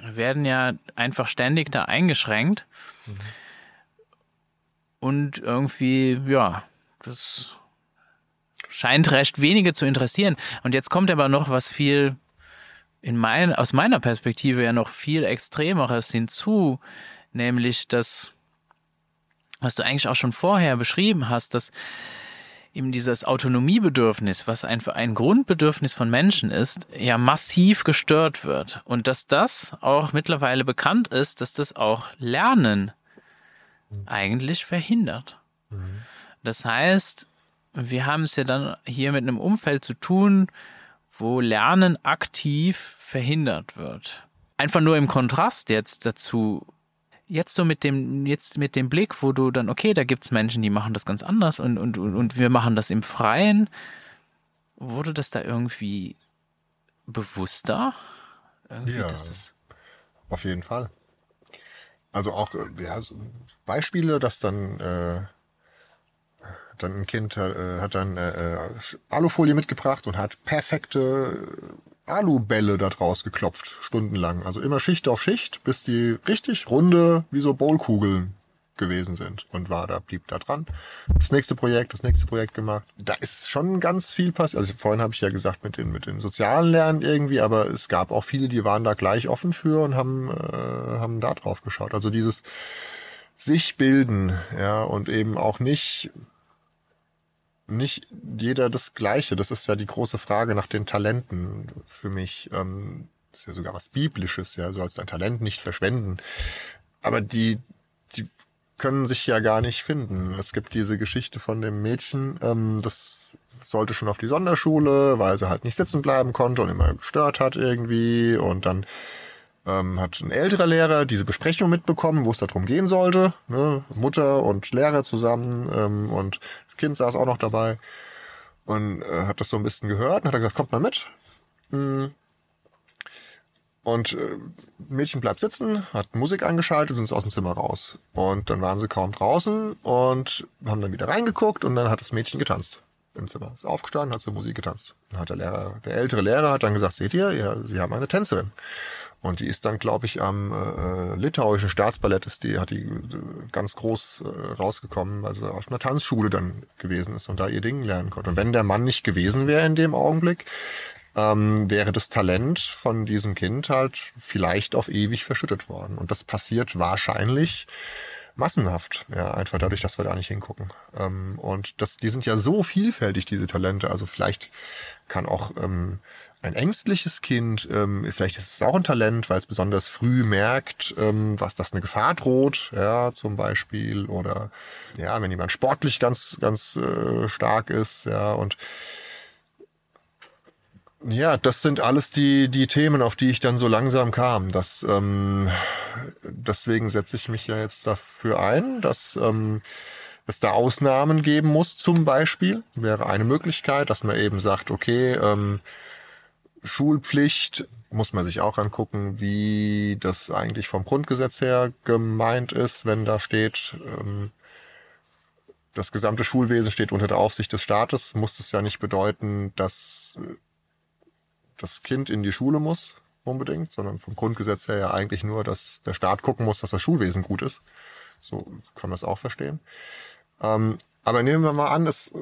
werden ja einfach ständig da eingeschränkt. Mhm. Und irgendwie, ja, das scheint recht wenige zu interessieren. Und jetzt kommt aber noch was viel in mein, aus meiner Perspektive ja noch viel extremeres hinzu, nämlich das, was du eigentlich auch schon vorher beschrieben hast, dass eben dieses Autonomiebedürfnis, was einfach ein Grundbedürfnis von Menschen ist, ja massiv gestört wird. Und dass das auch mittlerweile bekannt ist, dass das auch Lernen eigentlich verhindert. Mhm. Das heißt, wir haben es ja dann hier mit einem Umfeld zu tun, wo Lernen aktiv verhindert wird. Einfach nur im Kontrast jetzt dazu. Jetzt so mit dem, jetzt mit dem Blick, wo du dann, okay, da gibt es Menschen, die machen das ganz anders und, und, und wir machen das im Freien. Wurde das da irgendwie bewusster? Irgendwie, ja, das auf jeden Fall. Also auch äh, ja, Beispiele, dass dann äh, dann ein Kind äh, hat dann äh, äh, Alufolie mitgebracht und hat perfekte äh, Alubälle da draus geklopft, stundenlang. Also immer Schicht auf Schicht, bis die richtig runde, wie so Bowlkugeln gewesen sind und war da, blieb da dran. Das nächste Projekt, das nächste Projekt gemacht. Da ist schon ganz viel passiert. Also vorhin habe ich ja gesagt mit den mit den sozialen Lernen irgendwie, aber es gab auch viele, die waren da gleich offen für und haben äh, haben da drauf geschaut. Also dieses sich bilden, ja und eben auch nicht nicht jeder das Gleiche. Das ist ja die große Frage nach den Talenten für mich. Ähm, ist ja sogar was Biblisches, ja. Du sollst dein Talent nicht verschwenden. Aber die, die können sich ja gar nicht finden. Es gibt diese Geschichte von dem Mädchen, ähm, das sollte schon auf die Sonderschule, weil sie halt nicht sitzen bleiben konnte und immer gestört hat irgendwie. Und dann ähm, hat ein älterer Lehrer diese Besprechung mitbekommen, wo es darum gehen sollte. Ne? Mutter und Lehrer zusammen ähm, und das Kind saß auch noch dabei und äh, hat das so ein bisschen gehört und hat gesagt, kommt mal mit. Mhm. Und äh, Mädchen bleibt sitzen, hat Musik angeschaltet, sind aus dem Zimmer raus. Und dann waren sie kaum draußen und haben dann wieder reingeguckt und dann hat das Mädchen getanzt im Zimmer. Ist aufgestanden, hat zur Musik getanzt. Dann hat der Lehrer, der ältere Lehrer hat dann gesagt, seht ihr, ja, sie haben eine Tänzerin. Und die ist dann, glaube ich, am äh, litauischen Staatsballett ist die, hat die äh, ganz groß äh, rausgekommen, weil sie auf einer Tanzschule dann gewesen ist und da ihr Ding lernen konnte. Und wenn der Mann nicht gewesen wäre in dem Augenblick, ähm, wäre das Talent von diesem Kind halt vielleicht auf ewig verschüttet worden. Und das passiert wahrscheinlich massenhaft, ja, einfach dadurch, dass wir da nicht hingucken. Ähm, und das, die sind ja so vielfältig, diese Talente. Also vielleicht kann auch ähm, ein ängstliches Kind, ähm, vielleicht ist es auch ein Talent, weil es besonders früh merkt, ähm, was das eine Gefahr droht, ja, zum Beispiel, oder ja, wenn jemand sportlich ganz, ganz äh, stark ist, ja, und ja, das sind alles die, die Themen, auf die ich dann so langsam kam. Das, ähm, deswegen setze ich mich ja jetzt dafür ein, dass ähm, es da Ausnahmen geben muss, zum Beispiel, wäre eine Möglichkeit, dass man eben sagt, okay, ähm, Schulpflicht muss man sich auch angucken, wie das eigentlich vom Grundgesetz her gemeint ist, wenn da steht, ähm, das gesamte Schulwesen steht unter der Aufsicht des Staates, muss das ja nicht bedeuten, dass äh, das Kind in die Schule muss unbedingt, sondern vom Grundgesetz her ja eigentlich nur, dass der Staat gucken muss, dass das Schulwesen gut ist. So kann man es auch verstehen. Ähm, aber nehmen wir mal an, es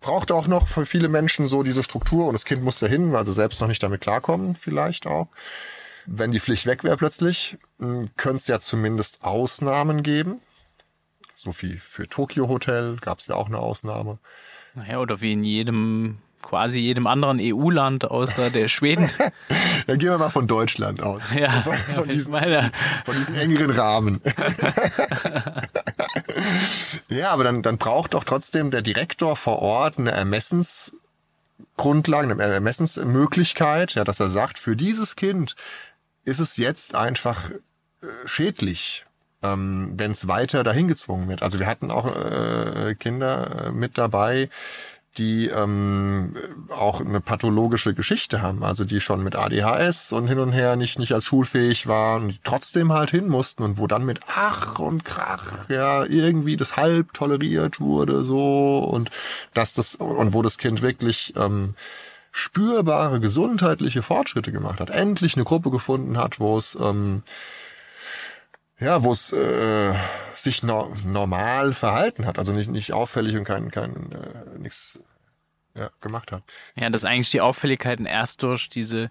braucht auch noch für viele Menschen so diese Struktur und das Kind muss dahin, weil sie selbst noch nicht damit klarkommen, vielleicht auch. Wenn die Pflicht weg wäre plötzlich, könnte es ja zumindest Ausnahmen geben. So wie für Tokyo Hotel gab es ja auch eine Ausnahme. Naja, oder wie in jedem, quasi jedem anderen EU-Land außer der Schweden. (laughs) Dann gehen wir mal von Deutschland aus. Ja, von, von, diesen, von diesen engeren Rahmen. (laughs) ja, aber dann, dann braucht doch trotzdem der Direktor vor Ort eine Ermessensgrundlage, eine Ermessensmöglichkeit, ja, dass er sagt, für dieses Kind ist es jetzt einfach äh, schädlich, ähm, wenn es weiter dahin gezwungen wird. Also wir hatten auch äh, Kinder äh, mit dabei, die ähm, auch eine pathologische Geschichte haben, also die schon mit ADHS und hin und her nicht nicht als schulfähig waren und trotzdem halt hin mussten und wo dann mit Ach und Krach ja irgendwie das halb toleriert wurde so. Und dass das und wo das Kind wirklich ähm, spürbare gesundheitliche Fortschritte gemacht hat, endlich eine Gruppe gefunden hat, wo es ähm, ja, wo es äh, sich no normal verhalten hat, also nicht nicht auffällig und kein kein äh, nichts ja, gemacht hat. Ja, dass eigentlich die Auffälligkeiten erst durch diese,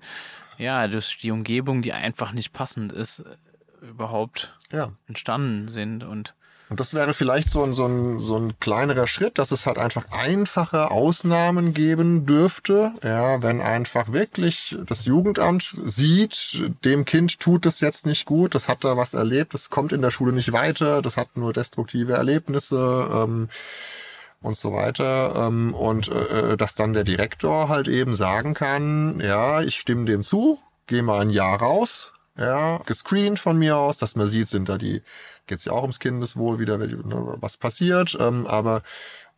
ja, durch die Umgebung, die einfach nicht passend ist, äh, überhaupt Ja, entstanden sind und und das wäre vielleicht so ein, so ein, so ein kleinerer Schritt, dass es halt einfach einfache Ausnahmen geben dürfte. Ja, wenn einfach wirklich das Jugendamt sieht, dem Kind tut es jetzt nicht gut, das hat da was erlebt, das kommt in der Schule nicht weiter, das hat nur destruktive Erlebnisse ähm, und so weiter. Ähm, und äh, dass dann der Direktor halt eben sagen kann, ja, ich stimme dem zu, geh mal ein Jahr raus, ja, gescreent von mir aus, dass man sieht, sind da die, geht's ja auch ums Kindeswohl wieder, ne, was passiert, ähm, aber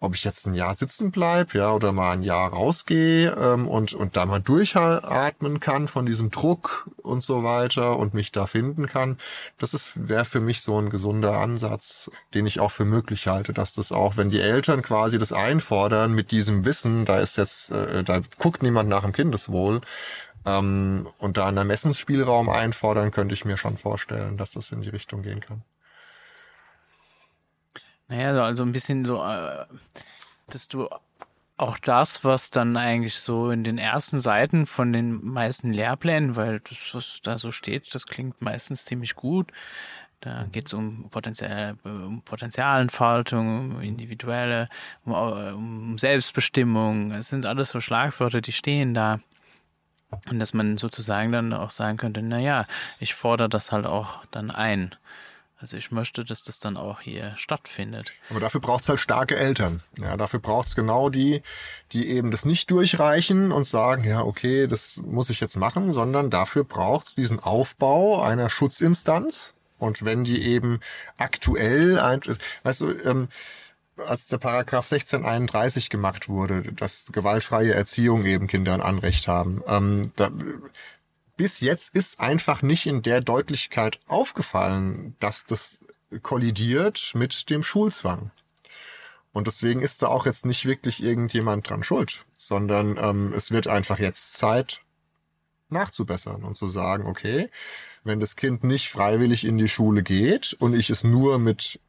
ob ich jetzt ein Jahr sitzen bleib, ja, oder mal ein Jahr rausgehe ähm, und und da mal durchatmen kann von diesem Druck und so weiter und mich da finden kann, das ist wäre für mich so ein gesunder Ansatz, den ich auch für möglich halte, dass das auch, wenn die Eltern quasi das einfordern mit diesem Wissen, da ist jetzt, äh, da guckt niemand nach dem Kindeswohl, ähm, und da einen Ermessensspielraum einfordern, könnte ich mir schon vorstellen, dass das in die Richtung gehen kann. Naja, so- also ein bisschen so, äh, dass du auch das, was dann eigentlich so in den ersten Seiten von den meisten Lehrplänen, weil das, was da so steht, das klingt meistens ziemlich gut. Da geht es um, Potenzial, um Potenzialentfaltung, um individuelle, um, um Selbstbestimmung. Es sind alles so Schlagwörter, die stehen da. Und dass man sozusagen dann auch sagen könnte, na ja, ich fordere das halt auch dann ein. Also ich möchte, dass das dann auch hier stattfindet. Aber dafür braucht's halt starke Eltern. Ja, dafür braucht's genau die, die eben das nicht durchreichen und sagen, ja, okay, das muss ich jetzt machen, sondern dafür braucht's diesen Aufbau einer Schutzinstanz. Und wenn die eben aktuell, ein, weißt du, ähm, als der Paragraph 1631 gemacht wurde, dass gewaltfreie Erziehung eben Kinder ein Anrecht haben, ähm, da, bis jetzt ist einfach nicht in der Deutlichkeit aufgefallen, dass das kollidiert mit dem Schulzwang. Und deswegen ist da auch jetzt nicht wirklich irgendjemand dran schuld, sondern ähm, es wird einfach jetzt Zeit nachzubessern und zu sagen, okay, wenn das Kind nicht freiwillig in die Schule geht und ich es nur mit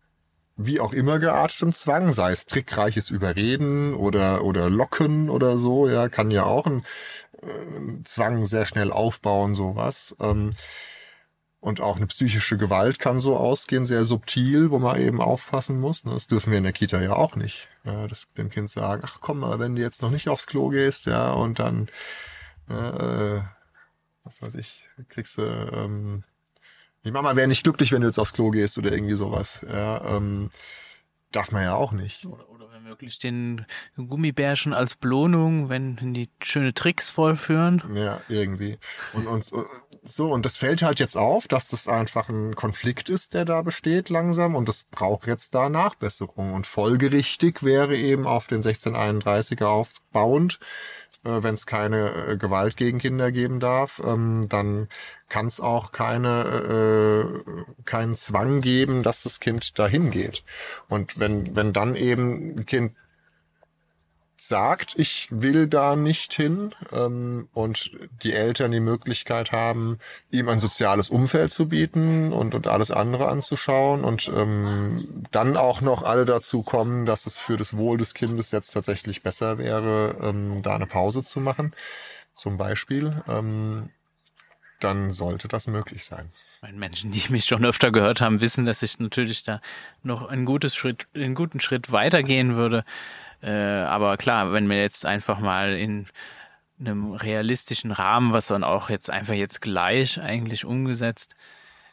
wie auch immer geartetem Zwang, sei es trickreiches Überreden oder, oder Locken oder so, ja, kann ja auch ein äh, Zwang sehr schnell aufbauen, sowas. Ähm, und auch eine psychische Gewalt kann so ausgehen, sehr subtil, wo man eben aufpassen muss. ne. Das dürfen wir in der Kita ja auch nicht. Ja, das dem Kind sagen, ach komm mal, wenn du jetzt noch nicht aufs Klo gehst, ja, und dann, äh, was weiß ich, kriegst du, ähm, die Mama wäre nicht glücklich, wenn du jetzt aufs Klo gehst oder irgendwie sowas. Ja, ähm, darf man ja auch nicht. Oder, oder wenn möglich den Gummibärchen als Belohnung, wenn wenn die schöne Tricks vollführen. Ja, irgendwie. Und, und so, und das fällt halt jetzt auf, dass das einfach ein Konflikt ist, der da besteht langsam und das braucht jetzt da Nachbesserung. Und folgerichtig wäre eben auf den 1631er aufbauend, äh, wenn es keine äh, Gewalt gegen Kinder geben darf, ähm, dann kann es auch keine äh, keinen Zwang geben, dass das Kind dahin geht. Und wenn wenn dann eben ein Kind sagt, ich will da nicht hin ähm, und die Eltern die Möglichkeit haben, ihm ein soziales Umfeld zu bieten und, und alles andere anzuschauen und ähm, dann auch noch alle dazu kommen, dass es für das Wohl des Kindes jetzt tatsächlich besser wäre, ähm, da eine Pause zu machen, zum Beispiel, ähm, dann sollte das möglich sein. Menschen, die mich schon öfter gehört haben, wissen, dass ich natürlich da noch einen, gutes Schritt, einen guten Schritt weitergehen würde. Äh, aber klar, wenn wir jetzt einfach mal in einem realistischen Rahmen, was dann auch jetzt einfach jetzt gleich eigentlich umgesetzt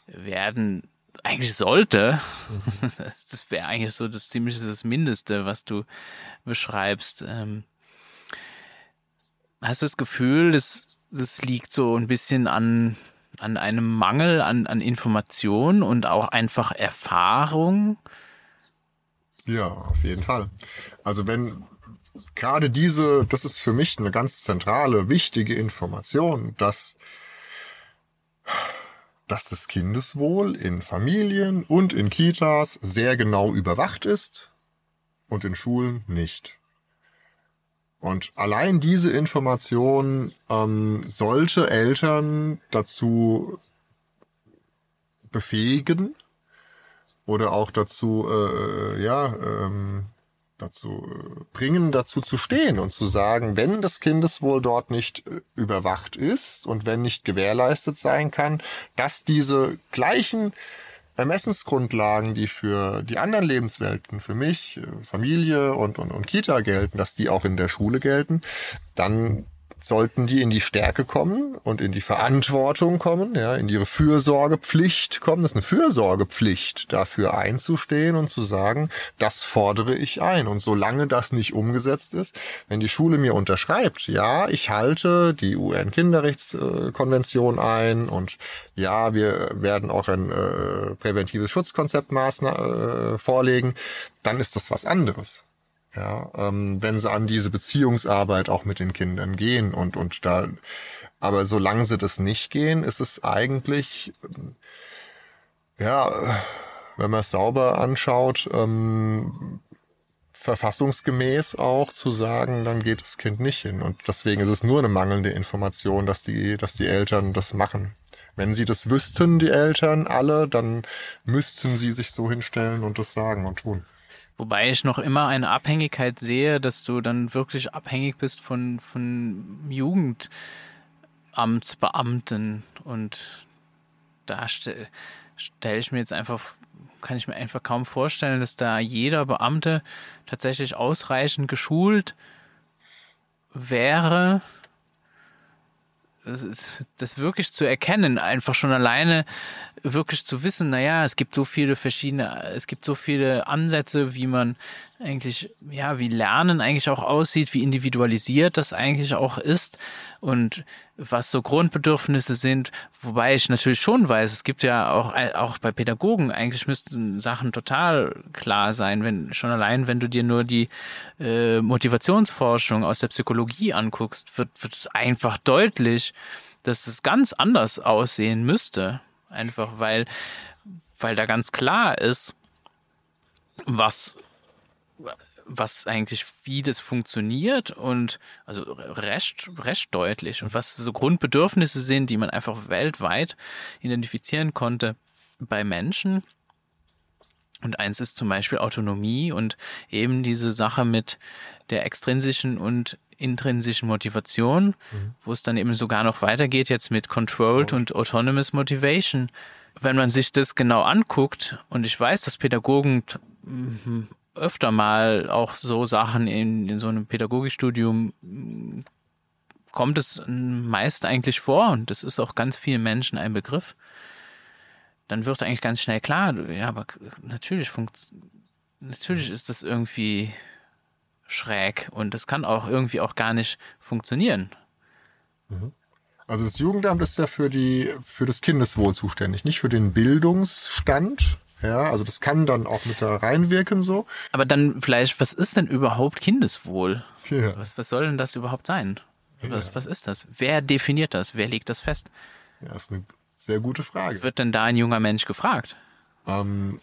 werden, eigentlich sollte, mhm. (laughs) das, das wäre eigentlich so das ziemlich das Mindeste, was du beschreibst. Ähm, hast du das Gefühl, das, das liegt so ein bisschen an, an einem Mangel an, an Information und auch einfach Erfahrung? Ja, auf jeden Fall. Also wenn gerade diese, das ist für mich eine ganz zentrale, wichtige Information, dass, dass das Kindeswohl in Familien und in Kitas sehr genau überwacht ist und in Schulen nicht. Und allein diese Information ähm, sollte Eltern dazu befähigen, oder auch dazu, äh, äh, ja, ähm, dazu äh, bringen, dazu zu stehen und zu sagen, wenn das Kindeswohl dort nicht äh, überwacht ist und wenn nicht gewährleistet sein kann, dass diese gleichen Ermessensgrundlagen, die für die anderen Lebenswelten, für mich, Familie und, und, und Kita gelten, dass die auch in der Schule gelten, dann sollten die in die Stärke kommen und in die Verantwortung kommen, ja, in ihre Fürsorgepflicht kommen. Das ist eine Fürsorgepflicht, dafür einzustehen und zu sagen, das fordere ich ein. Und solange das nicht umgesetzt ist, wenn die Schule mir unterschreibt, ja, ich halte die UN-Kinderrechtskonvention ein und ja, wir werden auch ein äh, präventives Schutzkonzept äh, vorlegen, dann ist das was anderes. Ja, ähm, wenn sie an diese Beziehungsarbeit auch mit den Kindern gehen und, und da, aber solange sie das nicht gehen, ist es eigentlich, ähm, ja, wenn man es sauber anschaut, ähm, verfassungsgemäß auch zu sagen, dann geht das Kind nicht hin. Und deswegen ist es nur eine mangelnde Information, dass die, dass die Eltern das machen. Wenn sie das wüssten, die Eltern alle, dann müssten sie sich so hinstellen und das sagen und tun. Wobei ich noch immer eine Abhängigkeit sehe, dass du dann wirklich abhängig bist von, von Jugendamtsbeamten. Und da stelle stell ich mir jetzt einfach, kann ich mir einfach kaum vorstellen, dass da jeder Beamte tatsächlich ausreichend geschult wäre, das wirklich zu erkennen, einfach schon alleine wirklich zu wissen, naja, es gibt so viele verschiedene, es gibt so viele Ansätze, wie man eigentlich, ja, wie Lernen eigentlich auch aussieht, wie individualisiert das eigentlich auch ist und was so Grundbedürfnisse sind, wobei ich natürlich schon weiß, es gibt ja auch, auch bei Pädagogen, eigentlich müssten Sachen total klar sein, wenn, schon allein, wenn du dir nur die äh, Motivationsforschung aus der Psychologie anguckst, wird, wird es einfach deutlich, dass es ganz anders aussehen müsste. Einfach weil, weil da ganz klar ist, was, was eigentlich, wie das funktioniert und also recht, recht deutlich und was so Grundbedürfnisse sind, die man einfach weltweit identifizieren konnte bei Menschen. Und eins ist zum Beispiel Autonomie und eben diese Sache mit der extrinsischen und intrinsischen Motivation, mhm. wo es dann eben sogar noch weitergeht jetzt mit Controlled oh. und Autonomous Motivation. Wenn man sich das genau anguckt, und ich weiß, dass Pädagogen öfter mal auch so Sachen in, in so einem Pädagogikstudium mm, kommt es meist eigentlich vor und das ist auch ganz vielen Menschen ein Begriff, dann wird eigentlich ganz schnell klar, ja, aber natürlich natürlich ist das irgendwie schräg und das kann auch irgendwie auch gar nicht funktionieren. Mhm. Also das Jugendamt ist ja die für das Kindeswohl zuständig, nicht für den Bildungsstand. Ja, also das kann dann auch mit da reinwirken so. Aber dann vielleicht, was ist denn überhaupt Kindeswohl? Ja. Was, was soll denn das überhaupt sein? Was, ja. was ist das? Wer definiert das? Wer legt das fest? Ja, ist eine sehr gute Frage. Wird denn da ein junger Mensch gefragt? Ähm,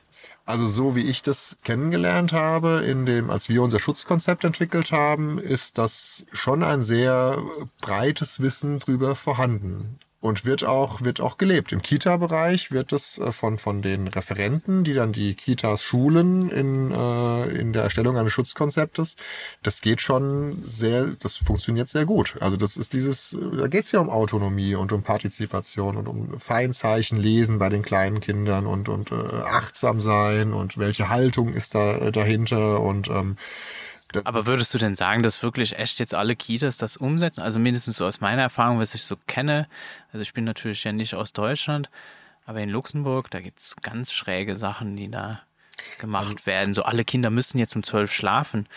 Also so wie ich das kennengelernt habe, in dem, als wir unser Schutzkonzept entwickelt haben, ist das schon ein sehr breites Wissen drüber vorhanden und wird auch wird auch gelebt. Im Kita-Bereich wird das äh, von von den Referenten, die dann die Kitas schulen in äh, in der Erstellung eines Schutzkonzeptes. Das geht schon sehr, das funktioniert sehr gut. Also das ist dieses, da geht es ja um Autonomie und um Partizipation und um Feinzeichen lesen bei den kleinen Kindern und und äh, achtsam sein und welche Haltung ist da äh, dahinter und ähm, aber würdest du denn sagen, dass wirklich echt jetzt alle Kitas das umsetzen? Also mindestens so aus meiner Erfahrung, was ich so kenne. Also ich bin natürlich ja nicht aus Deutschland, aber in Luxemburg, da gibt es ganz schräge Sachen, die da gemacht also, werden. So alle Kinder müssen jetzt um zwölf schlafen.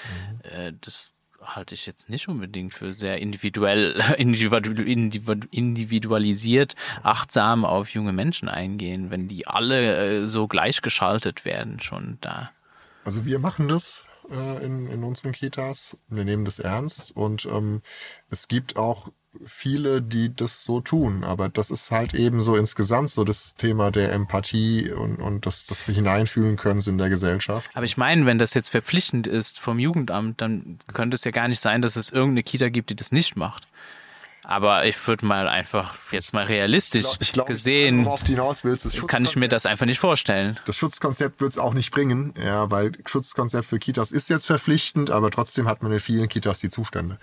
Mhm. Das halte ich jetzt nicht unbedingt für sehr individuell, (laughs) individualisiert, achtsam auf junge Menschen eingehen, wenn die alle äh, so gleichgeschaltet werden schon da. Also wir machen das äh, in, in unseren Kitas. Wir nehmen das ernst und ähm, es gibt auch viele, die das so tun. Aber das ist halt eben so insgesamt so das Thema der Empathie und, und das, das hineinfühlen können in der Gesellschaft. Aber ich meine, wenn das jetzt verpflichtend ist vom Jugendamt, dann könnte es ja gar nicht sein, dass es irgendeine Kita gibt, die das nicht macht. Aber ich würde mal einfach jetzt mal realistisch ich glaub, gesehen, worauf du hinaus willst, kann ich mir das einfach nicht vorstellen. Das Schutzkonzept wird es auch nicht bringen, ja, weil Schutzkonzept für Kitas ist jetzt verpflichtend, aber trotzdem hat man in vielen Kitas die Zustände.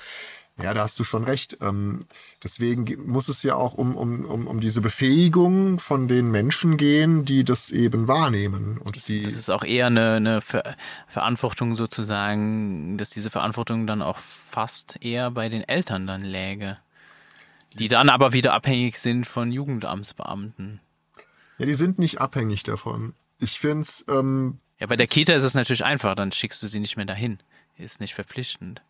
Ja, da hast du schon recht. Ähm, deswegen muss es ja auch um, um, um, um diese Befähigung von den Menschen gehen, die das eben wahrnehmen. Und die das ist auch eher eine, eine Ver Verantwortung sozusagen, dass diese Verantwortung dann auch fast eher bei den Eltern dann läge. Die dann aber wieder abhängig sind von Jugendamtsbeamten. Ja, die sind nicht abhängig davon. Ich finde es. Ähm, ja, bei der Kita ist es natürlich einfach, dann schickst du sie nicht mehr dahin. Ist nicht verpflichtend.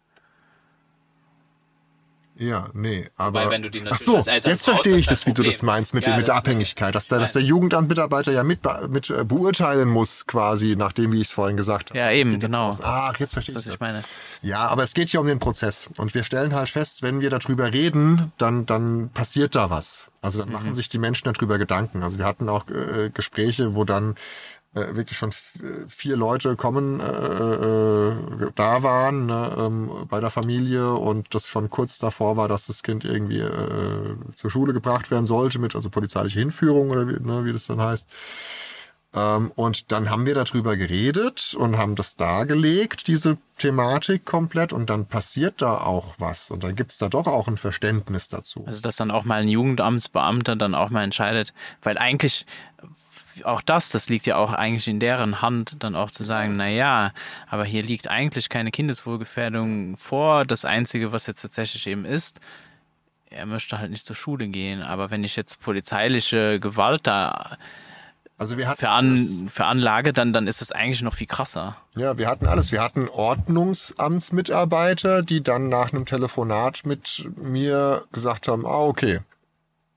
Ja, nee, aber. Wobei, wenn du die Ach so, jetzt verstehe ich das, wie du das meinst mit, ja, mit der Abhängigkeit, dass, da, dass der Jugendamtmitarbeiter ja mit, mit äh, beurteilen muss, quasi, nach dem, wie ich es vorhin gesagt habe. Ja, eben, genau. Jetzt Ach, jetzt verstehe ich das. Ich meine. Ja, aber es geht hier um den Prozess. Und wir stellen halt fest, wenn wir darüber reden, dann, dann passiert da was. Also dann mhm. machen sich die Menschen darüber Gedanken. Also wir hatten auch äh, Gespräche, wo dann äh, wirklich schon vier Leute kommen, äh, äh, da waren ne, ähm, bei der Familie und das schon kurz davor war, dass das Kind irgendwie äh, zur Schule gebracht werden sollte mit also polizeiliche Hinführung oder wie, ne, wie das dann heißt. Ähm, und dann haben wir darüber geredet und haben das dargelegt, diese Thematik komplett, und dann passiert da auch was. Und dann gibt's da doch auch ein Verständnis dazu. Also, dass dann auch mal ein Jugendamtsbeamter dann auch mal entscheidet, weil eigentlich auch das, das liegt ja auch eigentlich in deren Hand, dann auch zu sagen, na ja, aber hier liegt eigentlich keine Kindeswohlgefährdung vor. Das Einzige, was jetzt tatsächlich eben ist, er möchte halt nicht zur Schule gehen. Aber wenn ich jetzt polizeiliche Gewalt da also wir hatten veran, veranlage, dann, dann ist das eigentlich noch viel krasser. Ja, wir hatten alles. Wir hatten Ordnungsamtsmitarbeiter, die dann nach einem Telefonat mit mir gesagt haben, ah, okay,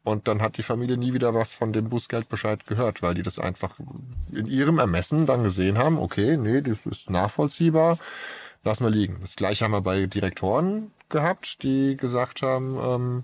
und dann hat die Familie nie wieder was von dem Bußgeldbescheid gehört, weil die das einfach in ihrem Ermessen dann gesehen haben, okay, nee, das ist nachvollziehbar, lassen wir liegen. Das gleiche haben wir bei Direktoren gehabt, die gesagt haben, ähm,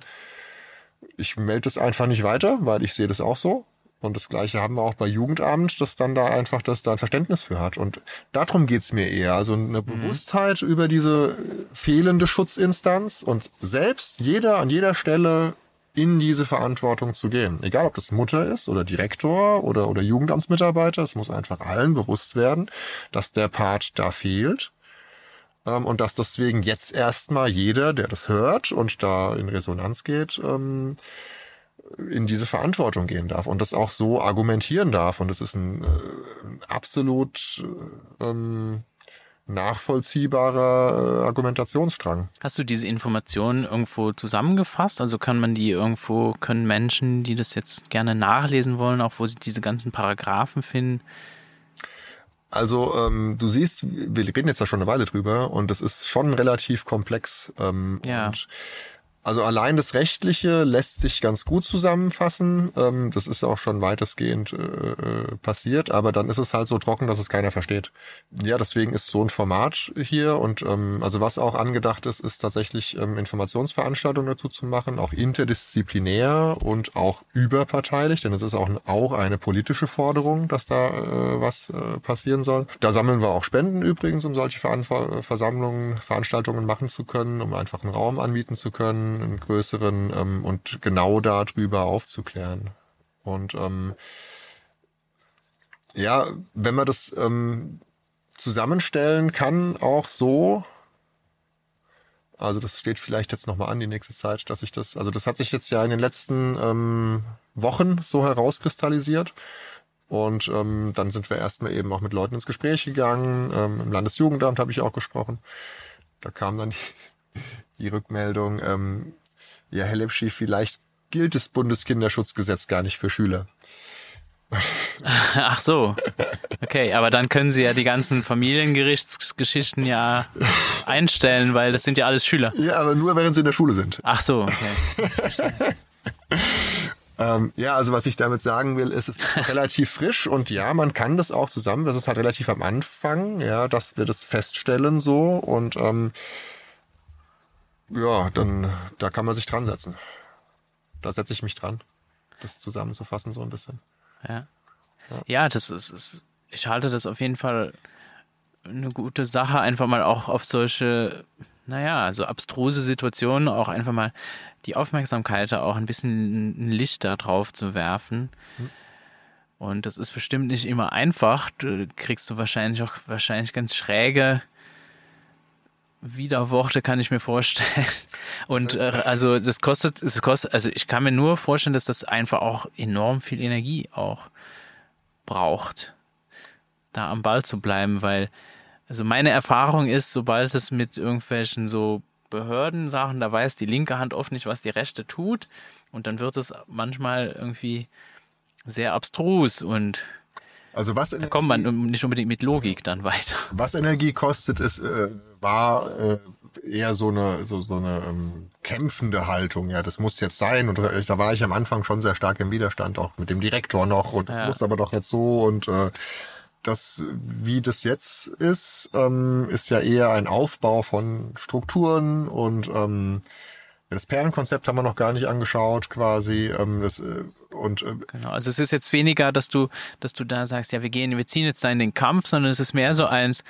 ich melde es einfach nicht weiter, weil ich sehe das auch so. Und das gleiche haben wir auch bei Jugendamt, dass dann da einfach das da ein Verständnis für hat. Und darum geht's mir eher. Also eine mhm. Bewusstheit über diese fehlende Schutzinstanz und selbst jeder an jeder Stelle in diese Verantwortung zu gehen. Egal, ob das Mutter ist oder Direktor oder, oder Jugendamtsmitarbeiter, es muss einfach allen bewusst werden, dass der Part da fehlt ähm, und dass deswegen jetzt erstmal jeder, der das hört und da in Resonanz geht, ähm, in diese Verantwortung gehen darf und das auch so argumentieren darf. Und das ist ein äh, absolut ähm, nachvollziehbarer äh, Argumentationsstrang. Hast du diese Informationen irgendwo zusammengefasst? Also kann man die irgendwo, können Menschen, die das jetzt gerne nachlesen wollen, auch wo sie diese ganzen Paragraphen finden? Also ähm, du siehst, wir reden jetzt da schon eine Weile drüber und das ist schon relativ komplex. Ähm, ja. Und Also allein das Rechtliche lässt sich ganz gut zusammenfassen. Ähm, das ist auch schon weitestgehend äh, äh, passiert, aber dann ist es halt so trocken, dass es keiner versteht. Ja, deswegen ist so ein Format hier und ähm, also was auch angedacht ist, ist tatsächlich ähm, Informationsveranstaltungen dazu zu machen, auch interdisziplinär und auch überparteilich, denn es ist auch, auch eine politische Forderung, dass da äh, was äh, passieren soll. Da sammeln wir auch Spenden übrigens, um solche Versammlungen, Veranstaltungen machen zu können, um einfach einen Raum anbieten zu können einen größeren ähm, und genau darüber aufzuklären. Und ähm, ja, wenn man das ähm, zusammenstellen kann, auch so, also das steht vielleicht jetzt nochmal an die nächste Zeit, dass ich das, also das hat sich jetzt ja in den letzten ähm, Wochen so herauskristallisiert. Und ähm, dann sind wir erstmal eben auch mit Leuten ins Gespräch gegangen. Ähm, Im Landesjugendamt habe ich auch gesprochen. Da kam dann die, die Rückmeldung, ähm, ja, Herr Lepschi, vielleicht gilt das Bundeskinderschutzgesetz gar nicht für Schüler. Ach so. Okay, aber dann können Sie ja die ganzen Familiengerichtsgeschichten ja einstellen, weil das sind ja alles Schüler. Ja, aber nur während sie in der Schule sind. Ach so, okay. (laughs) ähm, ja, also was ich damit sagen will, ist, es ist relativ frisch und ja, man kann das auch zusammen. Das ist halt relativ am Anfang, ja, dass wir das feststellen so und ähm, ja, dann da kann man sich dran setzen. Da setze ich mich dran, das zusammenzufassen so ein bisschen. Ja. Ja, ja das ist, ist, ich halte das auf jeden Fall eine gute Sache, einfach mal auch auf solche, naja, so abstruse Situationen auch einfach mal die Aufmerksamkeit auch ein bisschen ein Licht da drauf zu werfen. Hm. Und das ist bestimmt nicht immer einfach. Du kriegst du wahrscheinlich auch wahrscheinlich ganz schräge Widerworte kann ich mir vorstellen. (laughs) Und äh, also das kostet, es kostet, also ich kann mir nur vorstellen, dass das einfach auch enorm viel Energie auch braucht, da am Ball zu bleiben, weil also meine Erfahrung ist, sobald es mit irgendwelchen so Behördensachen, da weiß die linke Hand oft nicht, was die rechte tut und dann wird es manchmal irgendwie sehr abstrus und also was da kommt man nicht unbedingt mit Logik dann weiter. Was Energie kostet, ist äh, war äh, eher so eine so, so eine ähm, kämpfende Haltung. Ja, das muss jetzt sein und äh, da war ich am Anfang schon sehr stark im Widerstand, auch mit dem Direktor noch und das ja. muss aber doch jetzt so und äh, das, wie das jetzt ist, ähm, ist ja eher ein Aufbau von Strukturen und ähm, das Perlenkonzept haben wir noch gar nicht angeschaut, quasi. Ähm, das, äh, und, äh, genau, also es ist jetzt weniger, dass du, dass du da sagst, ja, wir gehen, wir ziehen jetzt da in den Kampf, sondern es ist mehr so eins,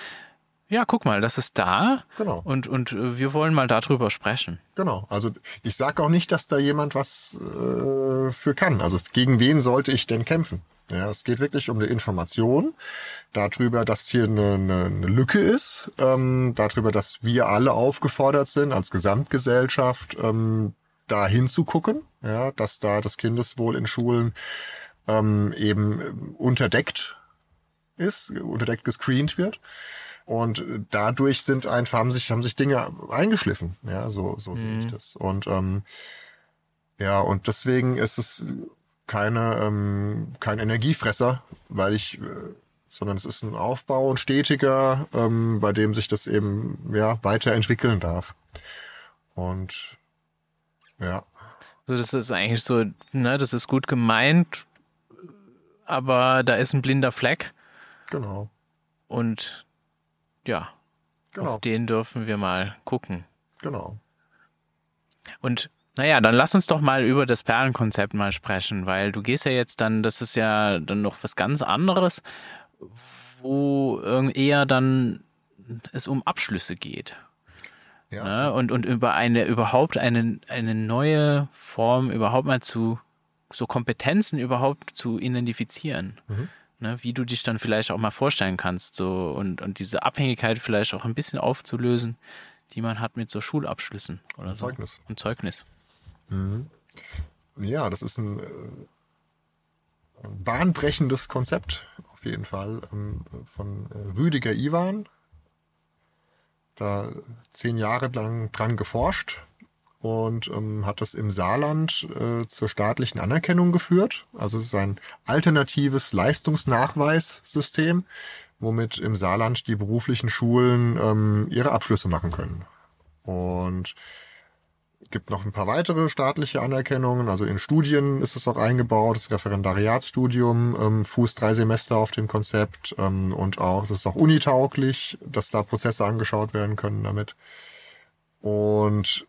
ja, guck mal, das ist da. Genau. Und, und äh, wir wollen mal darüber sprechen. Genau. Also ich sage auch nicht, dass da jemand was äh, für kann. Also gegen wen sollte ich denn kämpfen? Ja, es geht wirklich um die Information darüber, dass hier eine, eine, eine Lücke ist, ähm, darüber, dass wir alle aufgefordert sind, als Gesamtgesellschaft ähm, da hinzugucken, ja, dass da das Kindeswohl in Schulen ähm, eben unterdeckt ist, unterdeckt gescreent wird. Und dadurch sind einfach, haben sich, haben sich Dinge eingeschliffen. Ja, so, so mhm. sehe ich mhm. das. Und ähm, ja, und deswegen ist es keine, ähm, kein Energiefresser, weil ich, äh, sondern es ist ein Aufbau, ein stetiger, ähm, bei dem sich das eben ja weiterentwickeln darf. Und ja. So, das ist eigentlich so, ne, das ist gut gemeint, aber da ist ein blinder Fleck. Genau. Und ja, genau. auf den dürfen wir mal gucken. Genau. Und naja, dann lass uns doch mal über das Perlenkonzept mal sprechen, weil du gehst ja jetzt dann, das ist ja dann noch was ganz anderes, wo eher dann es um Abschlüsse geht. Ja. Ne? Und, und über eine, überhaupt eine, eine neue Form überhaupt mal zu, so Kompetenzen überhaupt zu identifizieren. Mhm. Ne? Wie du dich dann vielleicht auch mal vorstellen kannst, so, und, und diese Abhängigkeit vielleicht auch ein bisschen aufzulösen, die man hat mit so Schulabschlüssen oder ein so. Zeugnis. Ein Zeugnis. Mhm. Ja, das ist ein, äh, ein bahnbrechendes Konzept, auf jeden Fall, ähm, von äh, Rüdiger Iwan. Da zehn Jahre lang dran geforscht und ähm, hat das im Saarland äh, zur staatlichen Anerkennung geführt. Also es ist ein alternatives Leistungsnachweissystem, womit im Saarland die beruflichen Schulen ähm, ihre Abschlüsse machen können. Und gibt noch ein paar weitere staatliche Anerkennungen. Also in Studien ist es auch eingebaut, das Referendariatsstudium ähm, fußt drei Semester auf dem Konzept ähm, und auch es ist auch unitauglich, dass da Prozesse angeschaut werden können damit. Und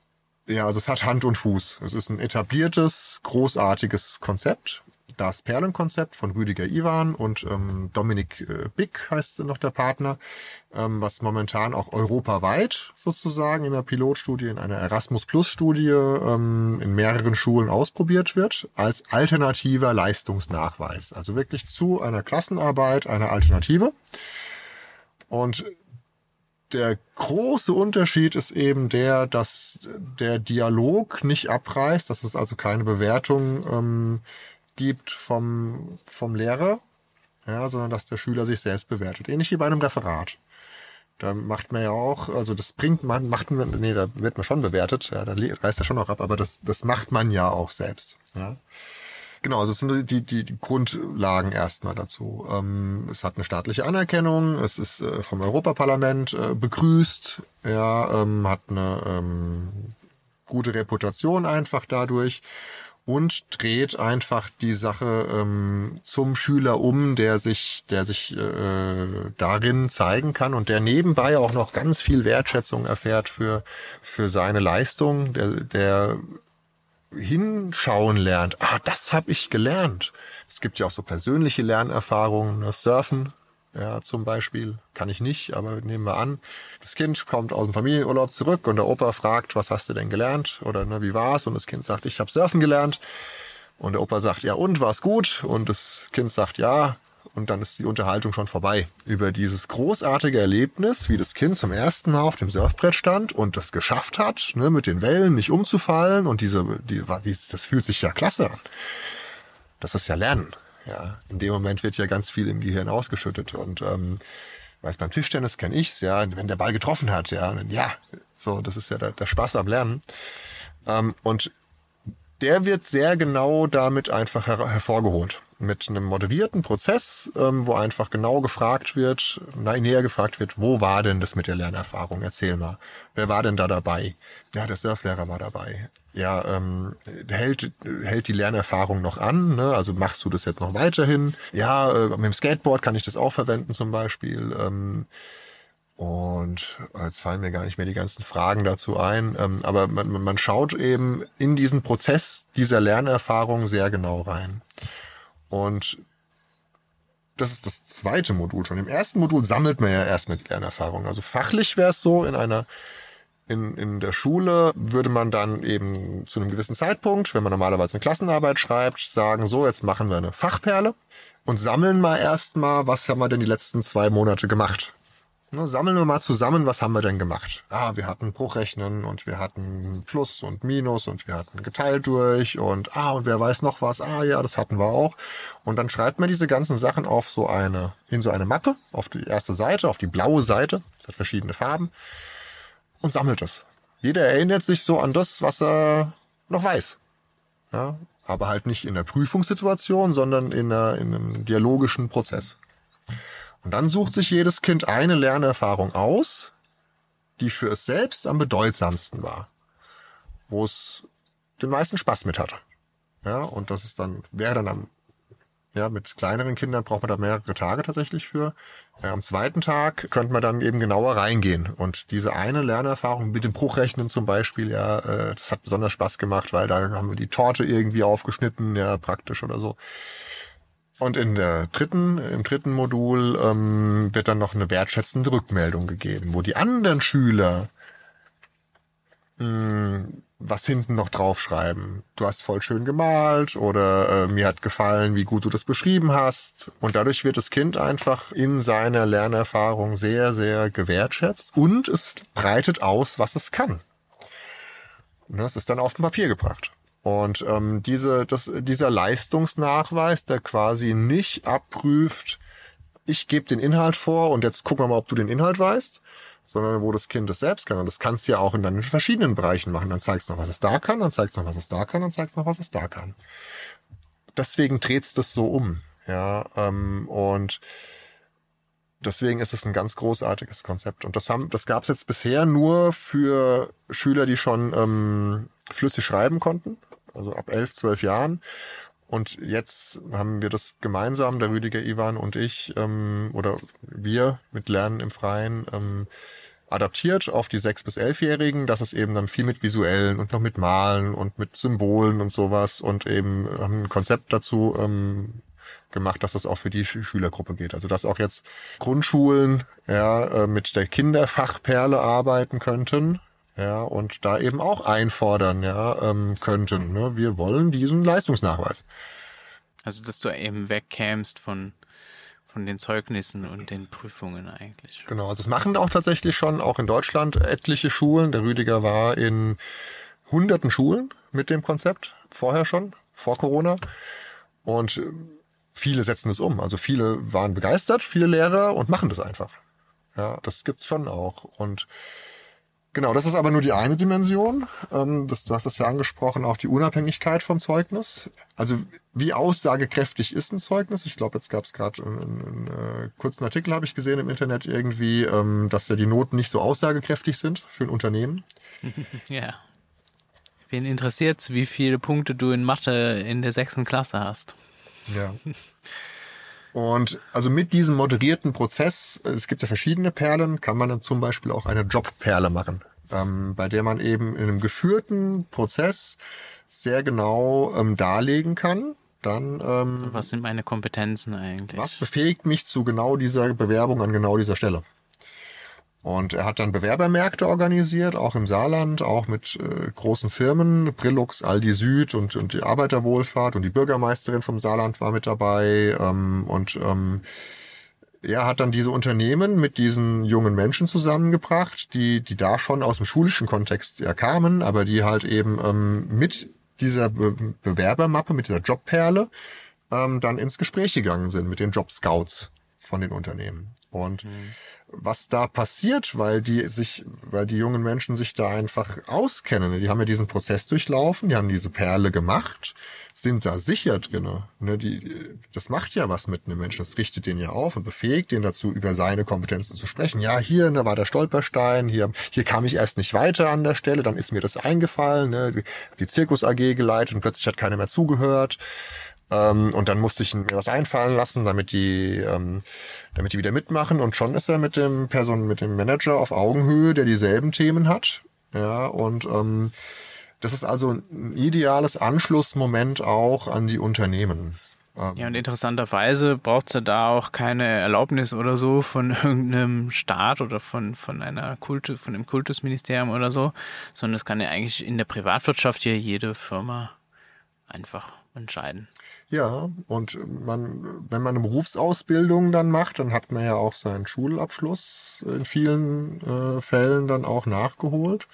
ja, also es hat Hand und Fuß. Es ist ein etabliertes, großartiges Konzept das Perlenkonzept von Rüdiger Iwan und ähm, Dominik äh, Bick heißt noch der Partner, ähm, was momentan auch europaweit sozusagen in einer Pilotstudie, in einer Erasmus-Plus-Studie ähm, in mehreren Schulen ausprobiert wird, als alternativer Leistungsnachweis. Also wirklich zu einer Klassenarbeit eine Alternative. Und der große Unterschied ist eben der, dass der Dialog nicht abreißt, dass es also keine Bewertung ähm, gibt vom, vom Lehrer, ja, sondern dass der Schüler sich selbst bewertet. Ähnlich wie bei einem Referat. Da macht man ja auch, also das bringt man, macht man, nee, da wird man schon bewertet, ja, da reißt er schon auch ab, aber das, das macht man ja auch selbst. Ja. Genau, also es sind die, die, die Grundlagen erstmal dazu. Ähm, es hat eine staatliche Anerkennung, es ist äh, vom Europaparlament äh, begrüßt, ja, ähm, hat eine ähm, gute Reputation einfach dadurch und dreht einfach die Sache ähm, zum Schüler um, der sich, der sich äh, darin zeigen kann und der nebenbei auch noch ganz viel Wertschätzung erfährt für für seine Leistung, der, der hinschauen lernt. Ah, das habe ich gelernt. Es gibt ja auch so persönliche Lernerfahrungen, das ne, Surfen ja, zum Beispiel. Kann ich nicht, aber nehmen wir an, das Kind kommt aus dem Familienurlaub zurück und der Opa fragt, was hast du denn gelernt? Oder ne, wie war's? Und das Kind sagt, ich habe Surfen gelernt. Und der Opa sagt, ja und, war's gut? Und das Kind sagt, ja. Und dann ist die Unterhaltung schon vorbei über dieses großartige Erlebnis, wie das Kind zum ersten Mal auf dem Surfbrett stand und das geschafft hat, ne, mit den Wellen nicht umzufallen. Und diese, die, wie, das fühlt sich ja klasse an. Das ist ja Lernen. Ja, in dem Moment wird ja ganz viel im Gehirn ausgeschüttet und ähm, weiß beim Tischtennis kenne ich's, ja, wenn der Ball getroffen hat, ja, dann, ja, so, das ist ja der, der Spaß am Lernen. Ähm, und der wird sehr genau damit einfach her hervorgeholt. Mit einem moderierten Prozess, ähm, wo einfach genau gefragt wird, näher gefragt wird, wo war denn das mit der Lernerfahrung? Erzähl mal. Wer war denn da dabei? Ja, der Surflehrer war dabei ja, ähm, hält, hält die Lernerfahrung noch an, ne? also machst du das jetzt noch weiterhin? Ja, äh, mit dem Skateboard kann ich das auch verwenden zum Beispiel. Ähm, und jetzt fallen mir gar nicht mehr die ganzen Fragen dazu ein, ähm, aber man, man schaut eben in diesen Prozess dieser Lernerfahrung sehr genau rein. Und das ist das zweite Modul schon. Im ersten Modul sammelt man ja erst mit Lernerfahrung. Also fachlich wäre es so, in einer in, in der Schule würde man dann eben zu einem gewissen Zeitpunkt, wenn man normalerweise eine Klassenarbeit schreibt, sagen, so, jetzt machen wir eine Fachperle und sammeln mal erstmal, was haben wir denn die letzten zwei Monate gemacht. Ne, sammeln wir mal zusammen, was haben wir denn gemacht? Ah, wir hatten Bruchrechnen und wir hatten Plus und Minus und wir hatten geteilt durch und ah, und wer weiß noch was? Ah, ja, das hatten wir auch. Und dann schreibt man diese ganzen Sachen auf so eine, in so eine Mappe, auf die erste Seite, auf die blaue Seite. Das hat verschiedene Farben und sammelt es. Jeder erinnert sich so an das, was er noch weiß. Ja, aber halt nicht in der Prüfungssituation, sondern in, einer, in einem dialogischen Prozess. Und dann sucht sich jedes Kind eine Lernerfahrung aus, die für es selbst am bedeutsamsten war, wo es den meisten Spaß mit hatte. Ja, und das ist dann, wäre dann am ja, mit kleineren Kindern braucht man da mehrere Tage tatsächlich für. Ja, am zweiten Tag könnte man dann eben genauer reingehen. Und diese eine Lernerfahrung mit dem Bruchrechnen zum Beispiel, ja, äh, das hat besonders Spaß gemacht, weil da haben wir die Torte irgendwie aufgeschnitten, ja, praktisch oder so. Und in der dritten, im dritten Modul ähm, wird dann noch eine wertschätzende Rückmeldung gegeben, wo die anderen Schüler mh, hm, was hinten noch draufschreiben. Du hast voll schön gemalt oder äh, mir hat gefallen, wie gut du das beschrieben hast. Und dadurch wird das Kind einfach in seiner Lernerfahrung sehr, sehr gewertschätzt und es breitet aus, was es kann. Und das ist dann auf dem Papier gebracht. Und ähm, diese, das, dieser Leistungsnachweis, der quasi nicht abprüft, ich gebe den Inhalt vor und jetzt gucken wir mal, ob du den Inhalt weißt, sondern wo das Kind es selbst kann. Und das kannst du ja auch in deinen verschiedenen Bereichen machen. Dann zeigst du noch, was es da kann, dann zeigst du noch, was es da kann, dann zeigst du noch, was es da kann. Deswegen dreht's das so um. Ja, ähm, und deswegen ist es ein ganz großartiges Konzept. Und das haben, das gab's jetzt bisher nur für Schüler, die schon ähm, flüssig schreiben konnten, also ab elf, zwölf Jahren. Und jetzt haben wir das gemeinsam, der Rüdiger Ivan und ich, ähm, oder wir mit Lernen im Freien, ähm, adaptiert auf die sechs bis elfjährigen, dass es eben dann viel mit visuellen und noch mit Malen und mit Symbolen und sowas und eben haben ein Konzept dazu ähm, gemacht, dass das auch für die Schülergruppe geht. Also dass auch jetzt Grundschulen ja äh, mit der Kinderfachperle arbeiten könnten, ja, und da eben auch einfordern, ja, ähm, könnten. Ne? Wir wollen diesen Leistungsnachweis. Also, dass du eben wegkämst von, von den Zeugnissen und den Prüfungen eigentlich. Genau, also das machen auch tatsächlich schon, auch in Deutschland, etliche Schulen. Der Rüdiger war in hunderten Schulen mit dem Konzept, vorher schon, vor Corona. Und viele setzen es um. Also viele waren begeistert, viele Lehrer und machen das einfach. Ja, das gibt's schon auch. Und Genau, das ist aber nur die eine Dimension. Ähm, das, du hast das ja angesprochen, auch die Unabhängigkeit vom Zeugnis. Also wie aussagekräftig ist ein Zeugnis? Ich glaube, jetzt gab es gerade einen, einen, einen, kurzen Artikel, habe ich gesehen im Internet irgendwie, ähm, dass ja die Noten nicht so aussagekräftig sind für ein Unternehmen. (laughs) ja. Wen interessiert wie viele Punkte du in Mathe in der sechsten Klasse hast? Ja. (laughs) Und also mit diesem moderierten Prozess, es gibt ja verschiedene Perlen, kann man dann zum Beispiel auch eine Jobperle machen, ähm, bei der man eben in einem geführten Prozess sehr genau ähm, darlegen kann. Dann, ähm, also was sind meine Kompetenzen eigentlich? Was befähigt mich zu genau dieser Bewerbung an genau dieser Stelle? Und er hat dann Bewerbermärkte organisiert, auch im Saarland, auch mit äh, großen Firmen, Brillux, Aldi Süd und, und die Arbeiterwohlfahrt und die Bürgermeisterin vom Saarland war mit dabei. Ähm, und ähm, er hat dann diese Unternehmen mit diesen jungen Menschen zusammengebracht, die, die da schon aus dem schulischen Kontext ja kamen, aber die halt eben ähm, mit dieser Be Bewerbermappe, mit dieser Jobperle ähm, dann ins Gespräch gegangen sind mit den Jobscouts von den Unternehmen. Und mhm was da passiert, weil die sich, weil die jungen Menschen sich da einfach auskennen. Die haben ja diesen Prozess durchlaufen, die haben diese Perle gemacht, sind da sicher drinne. Ne, die, das macht ja was mit einem Menschen. Das richtet den ja auf und befähigt den dazu, über seine Kompetenzen zu sprechen. Ja, hier, da war der Stolperstein, hier, hier kam ich erst nicht weiter an der Stelle, dann ist mir das eingefallen, ne, die Zirkus AG geleitet und plötzlich hat keiner mehr zugehört. Ähm, und dann musste ich mir was einfallen lassen, damit die, ähm, damit die wieder mitmachen. Und schon ist er mit dem Person, mit dem Manager auf Augenhöhe, der dieselben Themen hat. Ja, und ähm, das ist also ein ideales Anschlussmoment auch an die Unternehmen. Ähm, ja, und interessanterweise braucht es ja da auch keine Erlaubnis oder so von (laughs) irgendeinem Staat oder von, von einer Kulte, von einem Kultusministerium oder so, sondern es kann ja eigentlich in der Privatwirtschaft hier jede Firma einfach entscheiden. Ja, und man, wenn man eine Berufsausbildung dann macht, dann hat man ja auch seinen Schulabschluss in vielen äh, Fällen dann auch nachgeholt,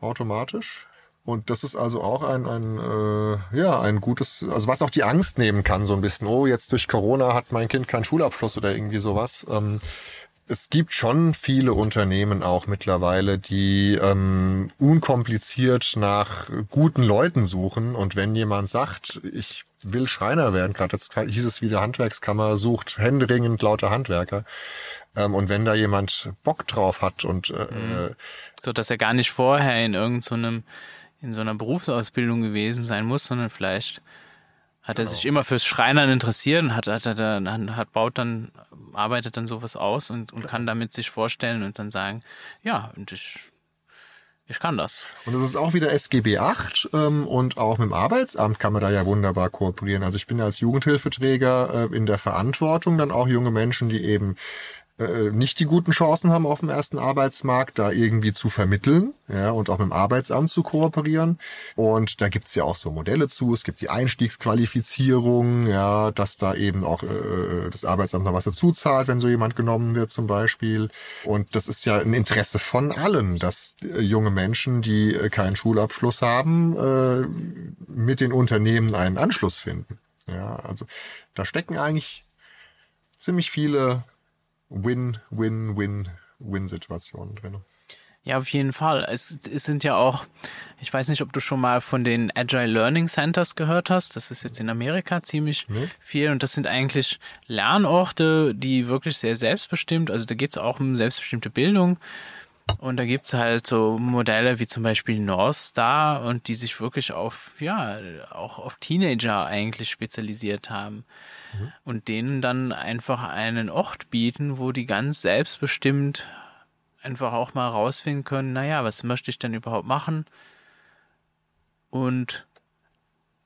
automatisch. Und das ist also auch ein, ein äh, ja, ein gutes, also was auch die Angst nehmen kann, so ein bisschen, oh, jetzt durch Corona hat mein Kind keinen Schulabschluss oder irgendwie sowas. Ähm, es gibt schon viele Unternehmen auch mittlerweile, die ähm, unkompliziert nach guten Leuten suchen. Und wenn jemand sagt, ich will Schreiner werden, gerade jetzt hieß es wieder Handwerkskammer, sucht händeringend lauter Handwerker. Ähm, und wenn da jemand Bock drauf hat und äh, mhm. so dass er gar nicht vorher in irgendeinem so in so einer Berufsausbildung gewesen sein muss, sondern vielleicht hat er genau. sich immer fürs Schreinern interessiert und hat, hat, hat, hat, hat baut dann, arbeitet dann sowas aus und, und kann damit sich vorstellen und dann sagen, ja, und ich, ich kann das. Und das ist auch wieder SGB 8 ähm, und auch mit dem Arbeitsamt kann man da ja wunderbar kooperieren. Also ich bin als Jugendhilfeträger äh, in der Verantwortung, dann auch junge Menschen, die eben äh, nicht die guten Chancen haben auf dem ersten Arbeitsmarkt, da irgendwie zu vermitteln ja, und auch mit dem Arbeitsamt zu kooperieren. Und da gibt's ja auch so Modelle zu. Es gibt die Einstiegsqualifizierung, ja, dass da eben auch äh, das Arbeitsamt noch was dazu zahlt, wenn so jemand genommen wird zum Beispiel. Und das ist ja ein Interesse von allen, dass äh, junge Menschen, die äh, keinen Schulabschluss haben, äh, mit den Unternehmen einen Anschluss finden. Ja, also da stecken eigentlich ziemlich viele Win-Win-Win-Win-Situationen drin. Ja, auf jeden Fall. Es, es, sind ja auch, ich weiß nicht, ob du schon mal von den Agile Learning Centers gehört hast. Das ist jetzt in Amerika ziemlich nee. viel und das sind eigentlich Lernorte, die wirklich sehr selbstbestimmt, also da geht es auch um selbstbestimmte Bildung Und da gibt's halt so Modelle wie zum Beispiel North Star und die sich wirklich auf, ja, auch auf Teenager eigentlich spezialisiert haben. Mhm. Und denen dann einfach einen Ort bieten, wo die ganz selbstbestimmt einfach auch mal rausfinden können, naja, was möchte ich denn überhaupt machen? Und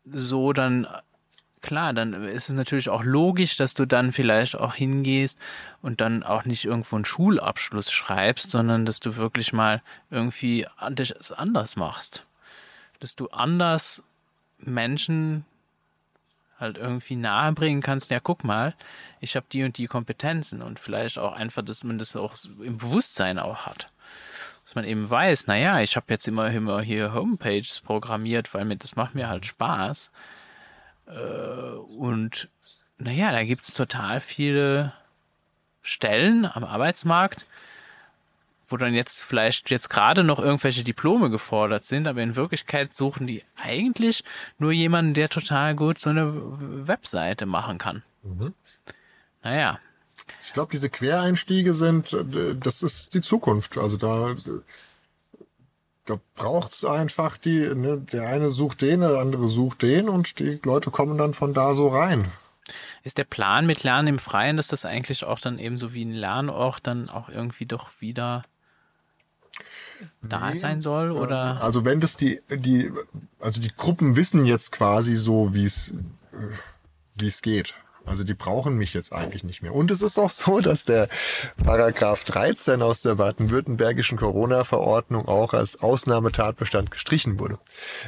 so dann klar, dann ist es natürlich auch logisch, dass du dann vielleicht auch hingehst und dann auch nicht irgendwo einen Schulabschluss schreibst, sondern dass du wirklich mal irgendwie das anders machst. Dass du anders Menschen halt irgendwie nahebringen kannst, ja, guck mal, ich habe die und die Kompetenzen und vielleicht auch einfach, dass man das auch im Bewusstsein auch hat. Dass man eben weiß, naja, ich habe jetzt immer, immer hier Homepages programmiert, weil mir das macht mir halt Spaß. Äh, und naja, da gibt es total viele Stellen am Arbeitsmarkt, wo dann jetzt vielleicht jetzt gerade noch irgendwelche Diplome gefordert sind, aber in Wirklichkeit suchen die eigentlich nur jemanden, der total gut so eine Webseite machen kann. Mhm. Naja. Ich glaube, diese Quereinstiege sind, äh, das ist die Zukunft. Also da da braucht's einfach die, ne, der eine sucht den, der andere sucht den und die Leute kommen dann von da so rein. Ist der Plan mit Lernen im Freien, dass das eigentlich auch dann eben so wie ein Lernort dann auch irgendwie doch wieder da nee, sein soll oder? Also wenn das die, die, also die Gruppen wissen jetzt quasi so, wie es, wie es geht. Also die brauchen mich jetzt eigentlich nicht mehr. Und es ist auch so, dass der Paragraph 13 aus der baden-württembergischen Corona-Verordnung auch als Ausnahmetatbestand gestrichen wurde.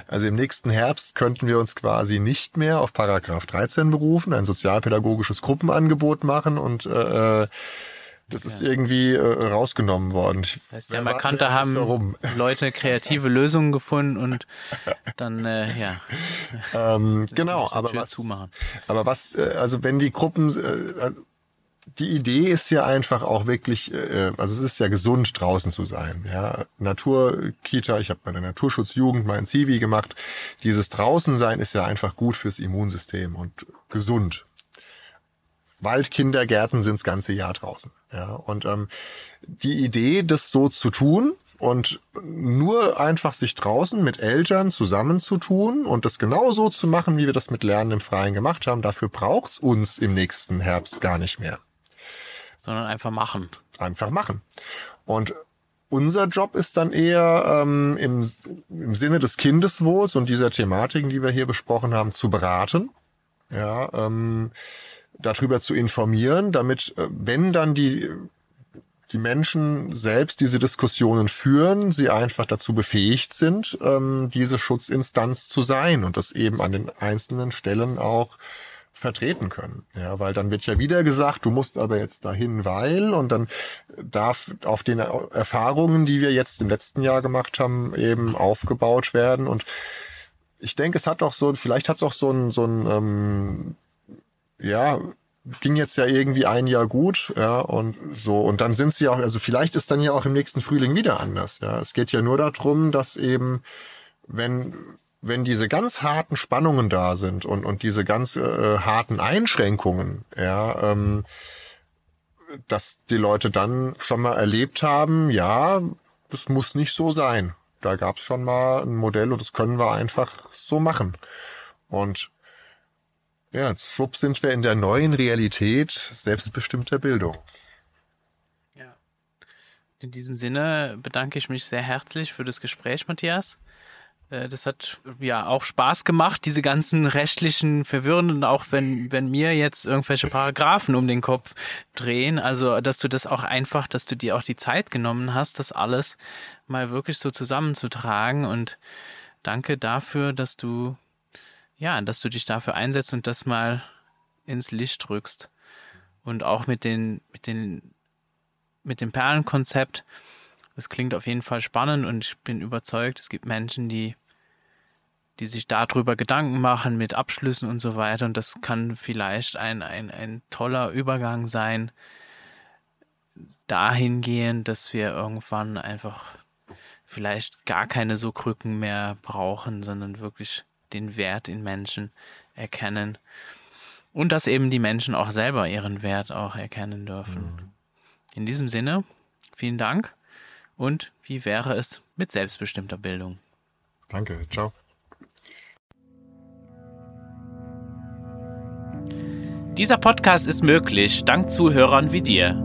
Also im nächsten Herbst könnten wir uns quasi nicht mehr auf Paragraph 13 berufen, ein sozialpädagogisches Gruppenangebot machen und äh, das ist ja. irgendwie äh, rausgenommen worden. Das heißt, ja, man haben warum. Leute kreative Lösungen gefunden und (laughs) dann, äh, ja. Ähm, genau, aber was, zumachen. aber was, äh, also wenn die Gruppen, äh, die Idee ist ja einfach auch wirklich, äh, also es ist ja gesund draußen zu sein. Ja, Naturkita, ich habe bei der Naturschutzjugend mein Zivi gemacht. Dieses Draußensein ist ja einfach gut fürs Immunsystem und gesund. Waldkindergärten sind das ganze Jahr draußen. Ja, und ähm, die Idee, das so zu tun und nur einfach sich draußen mit Eltern zusammenzutun und das genauso zu machen, wie wir das mit Lernen im Freien gemacht haben, dafür braucht's uns im nächsten Herbst gar nicht mehr. Sondern einfach machen. Einfach machen. Und unser Job ist dann eher ähm, im, im Sinne des Kindeswohls und dieser Thematiken, die wir hier besprochen haben, zu beraten. Ja, ähm, darüber zu informieren, damit, äh, wenn dann die, die Menschen selbst diese Diskussionen führen, sie einfach dazu befähigt sind, ähm, diese Schutzinstanz zu sein und das eben an den einzelnen Stellen auch vertreten können. Ja, weil dann wird ja wieder gesagt, du musst aber jetzt dahin, weil und dann darf auf den Erfahrungen, die wir jetzt im letzten Jahr gemacht haben, eben aufgebaut werden und ich denke, es hat auch so, vielleicht hat es auch so ein, so ein ähm, ja, ging jetzt ja irgendwie ein Jahr gut, ja, und so. Und dann sind sie auch, also vielleicht ist dann ja auch im nächsten Frühling wieder anders, ja. Es geht ja nur darum, dass eben, wenn, wenn diese ganz harten Spannungen da sind und, und diese ganz äh, harten Einschränkungen, ja, ähm, dass die Leute dann schon mal erlebt haben, ja, das muss nicht so sein. Da gab's schon mal ein Modell und das können wir einfach so machen. Und ja, schwupp sind wir in der neuen Realität selbstbestimmter Bildung. Ja. In diesem Sinne bedanke ich mich sehr herzlich für das Gespräch, Matthias. Äh, das hat ja auch Spaß gemacht, diese ganzen rechtlichen verwirrenden, auch wenn, wenn mir jetzt irgendwelche Paragraphen um den Kopf drehen. Also, dass du das auch einfach, dass du dir auch die Zeit genommen hast, das alles mal wirklich so zusammenzutragen. Und danke dafür, dass du ja, dass du dich dafür einsetzt und das mal ins Licht rückst. Und auch mit den, mit den, mit dem Perlenkonzept. Das klingt auf jeden Fall spannend und ich bin überzeugt, es gibt Menschen, die, die sich darüber Gedanken machen mit Abschlüssen und so weiter. Und das kann vielleicht ein, ein, ein toller Übergang sein, dahingehend, dass wir irgendwann einfach vielleicht gar keine so Krücken mehr brauchen, sondern wirklich den Wert in Menschen erkennen und dass eben die Menschen auch selber ihren Wert auch erkennen dürfen. Mhm. In diesem Sinne, vielen Dank und wie wäre es mit selbstbestimmter Bildung? Danke, ciao. Dieser Podcast ist möglich dank Zuhörern wie dir.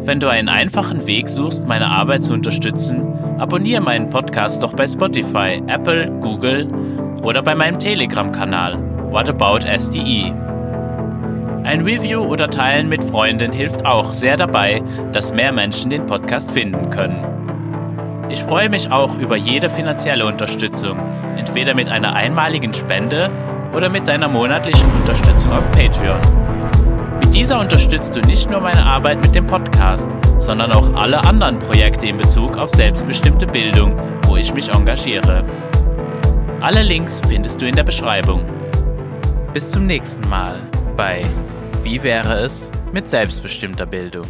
Wenn du einen einfachen Weg suchst, meine Arbeit zu unterstützen, abonniere meinen Podcast doch bei Spotify, Apple, Google oder bei meinem Telegram-Kanal What About SDE. Ein Review oder Teilen mit Freunden hilft auch sehr dabei, dass mehr Menschen den Podcast finden können. Ich freue mich auch über jede finanzielle Unterstützung, entweder mit einer einmaligen Spende oder mit deiner monatlichen Unterstützung auf Patreon. Mit dieser unterstützt du nicht nur meine Arbeit mit dem Podcast, sondern auch alle anderen Projekte in Bezug auf selbstbestimmte Bildung, wo ich mich engagiere. Alle Links findest du in der Beschreibung. Bis zum nächsten Mal bei Wie wäre es mit selbstbestimmter Bildung?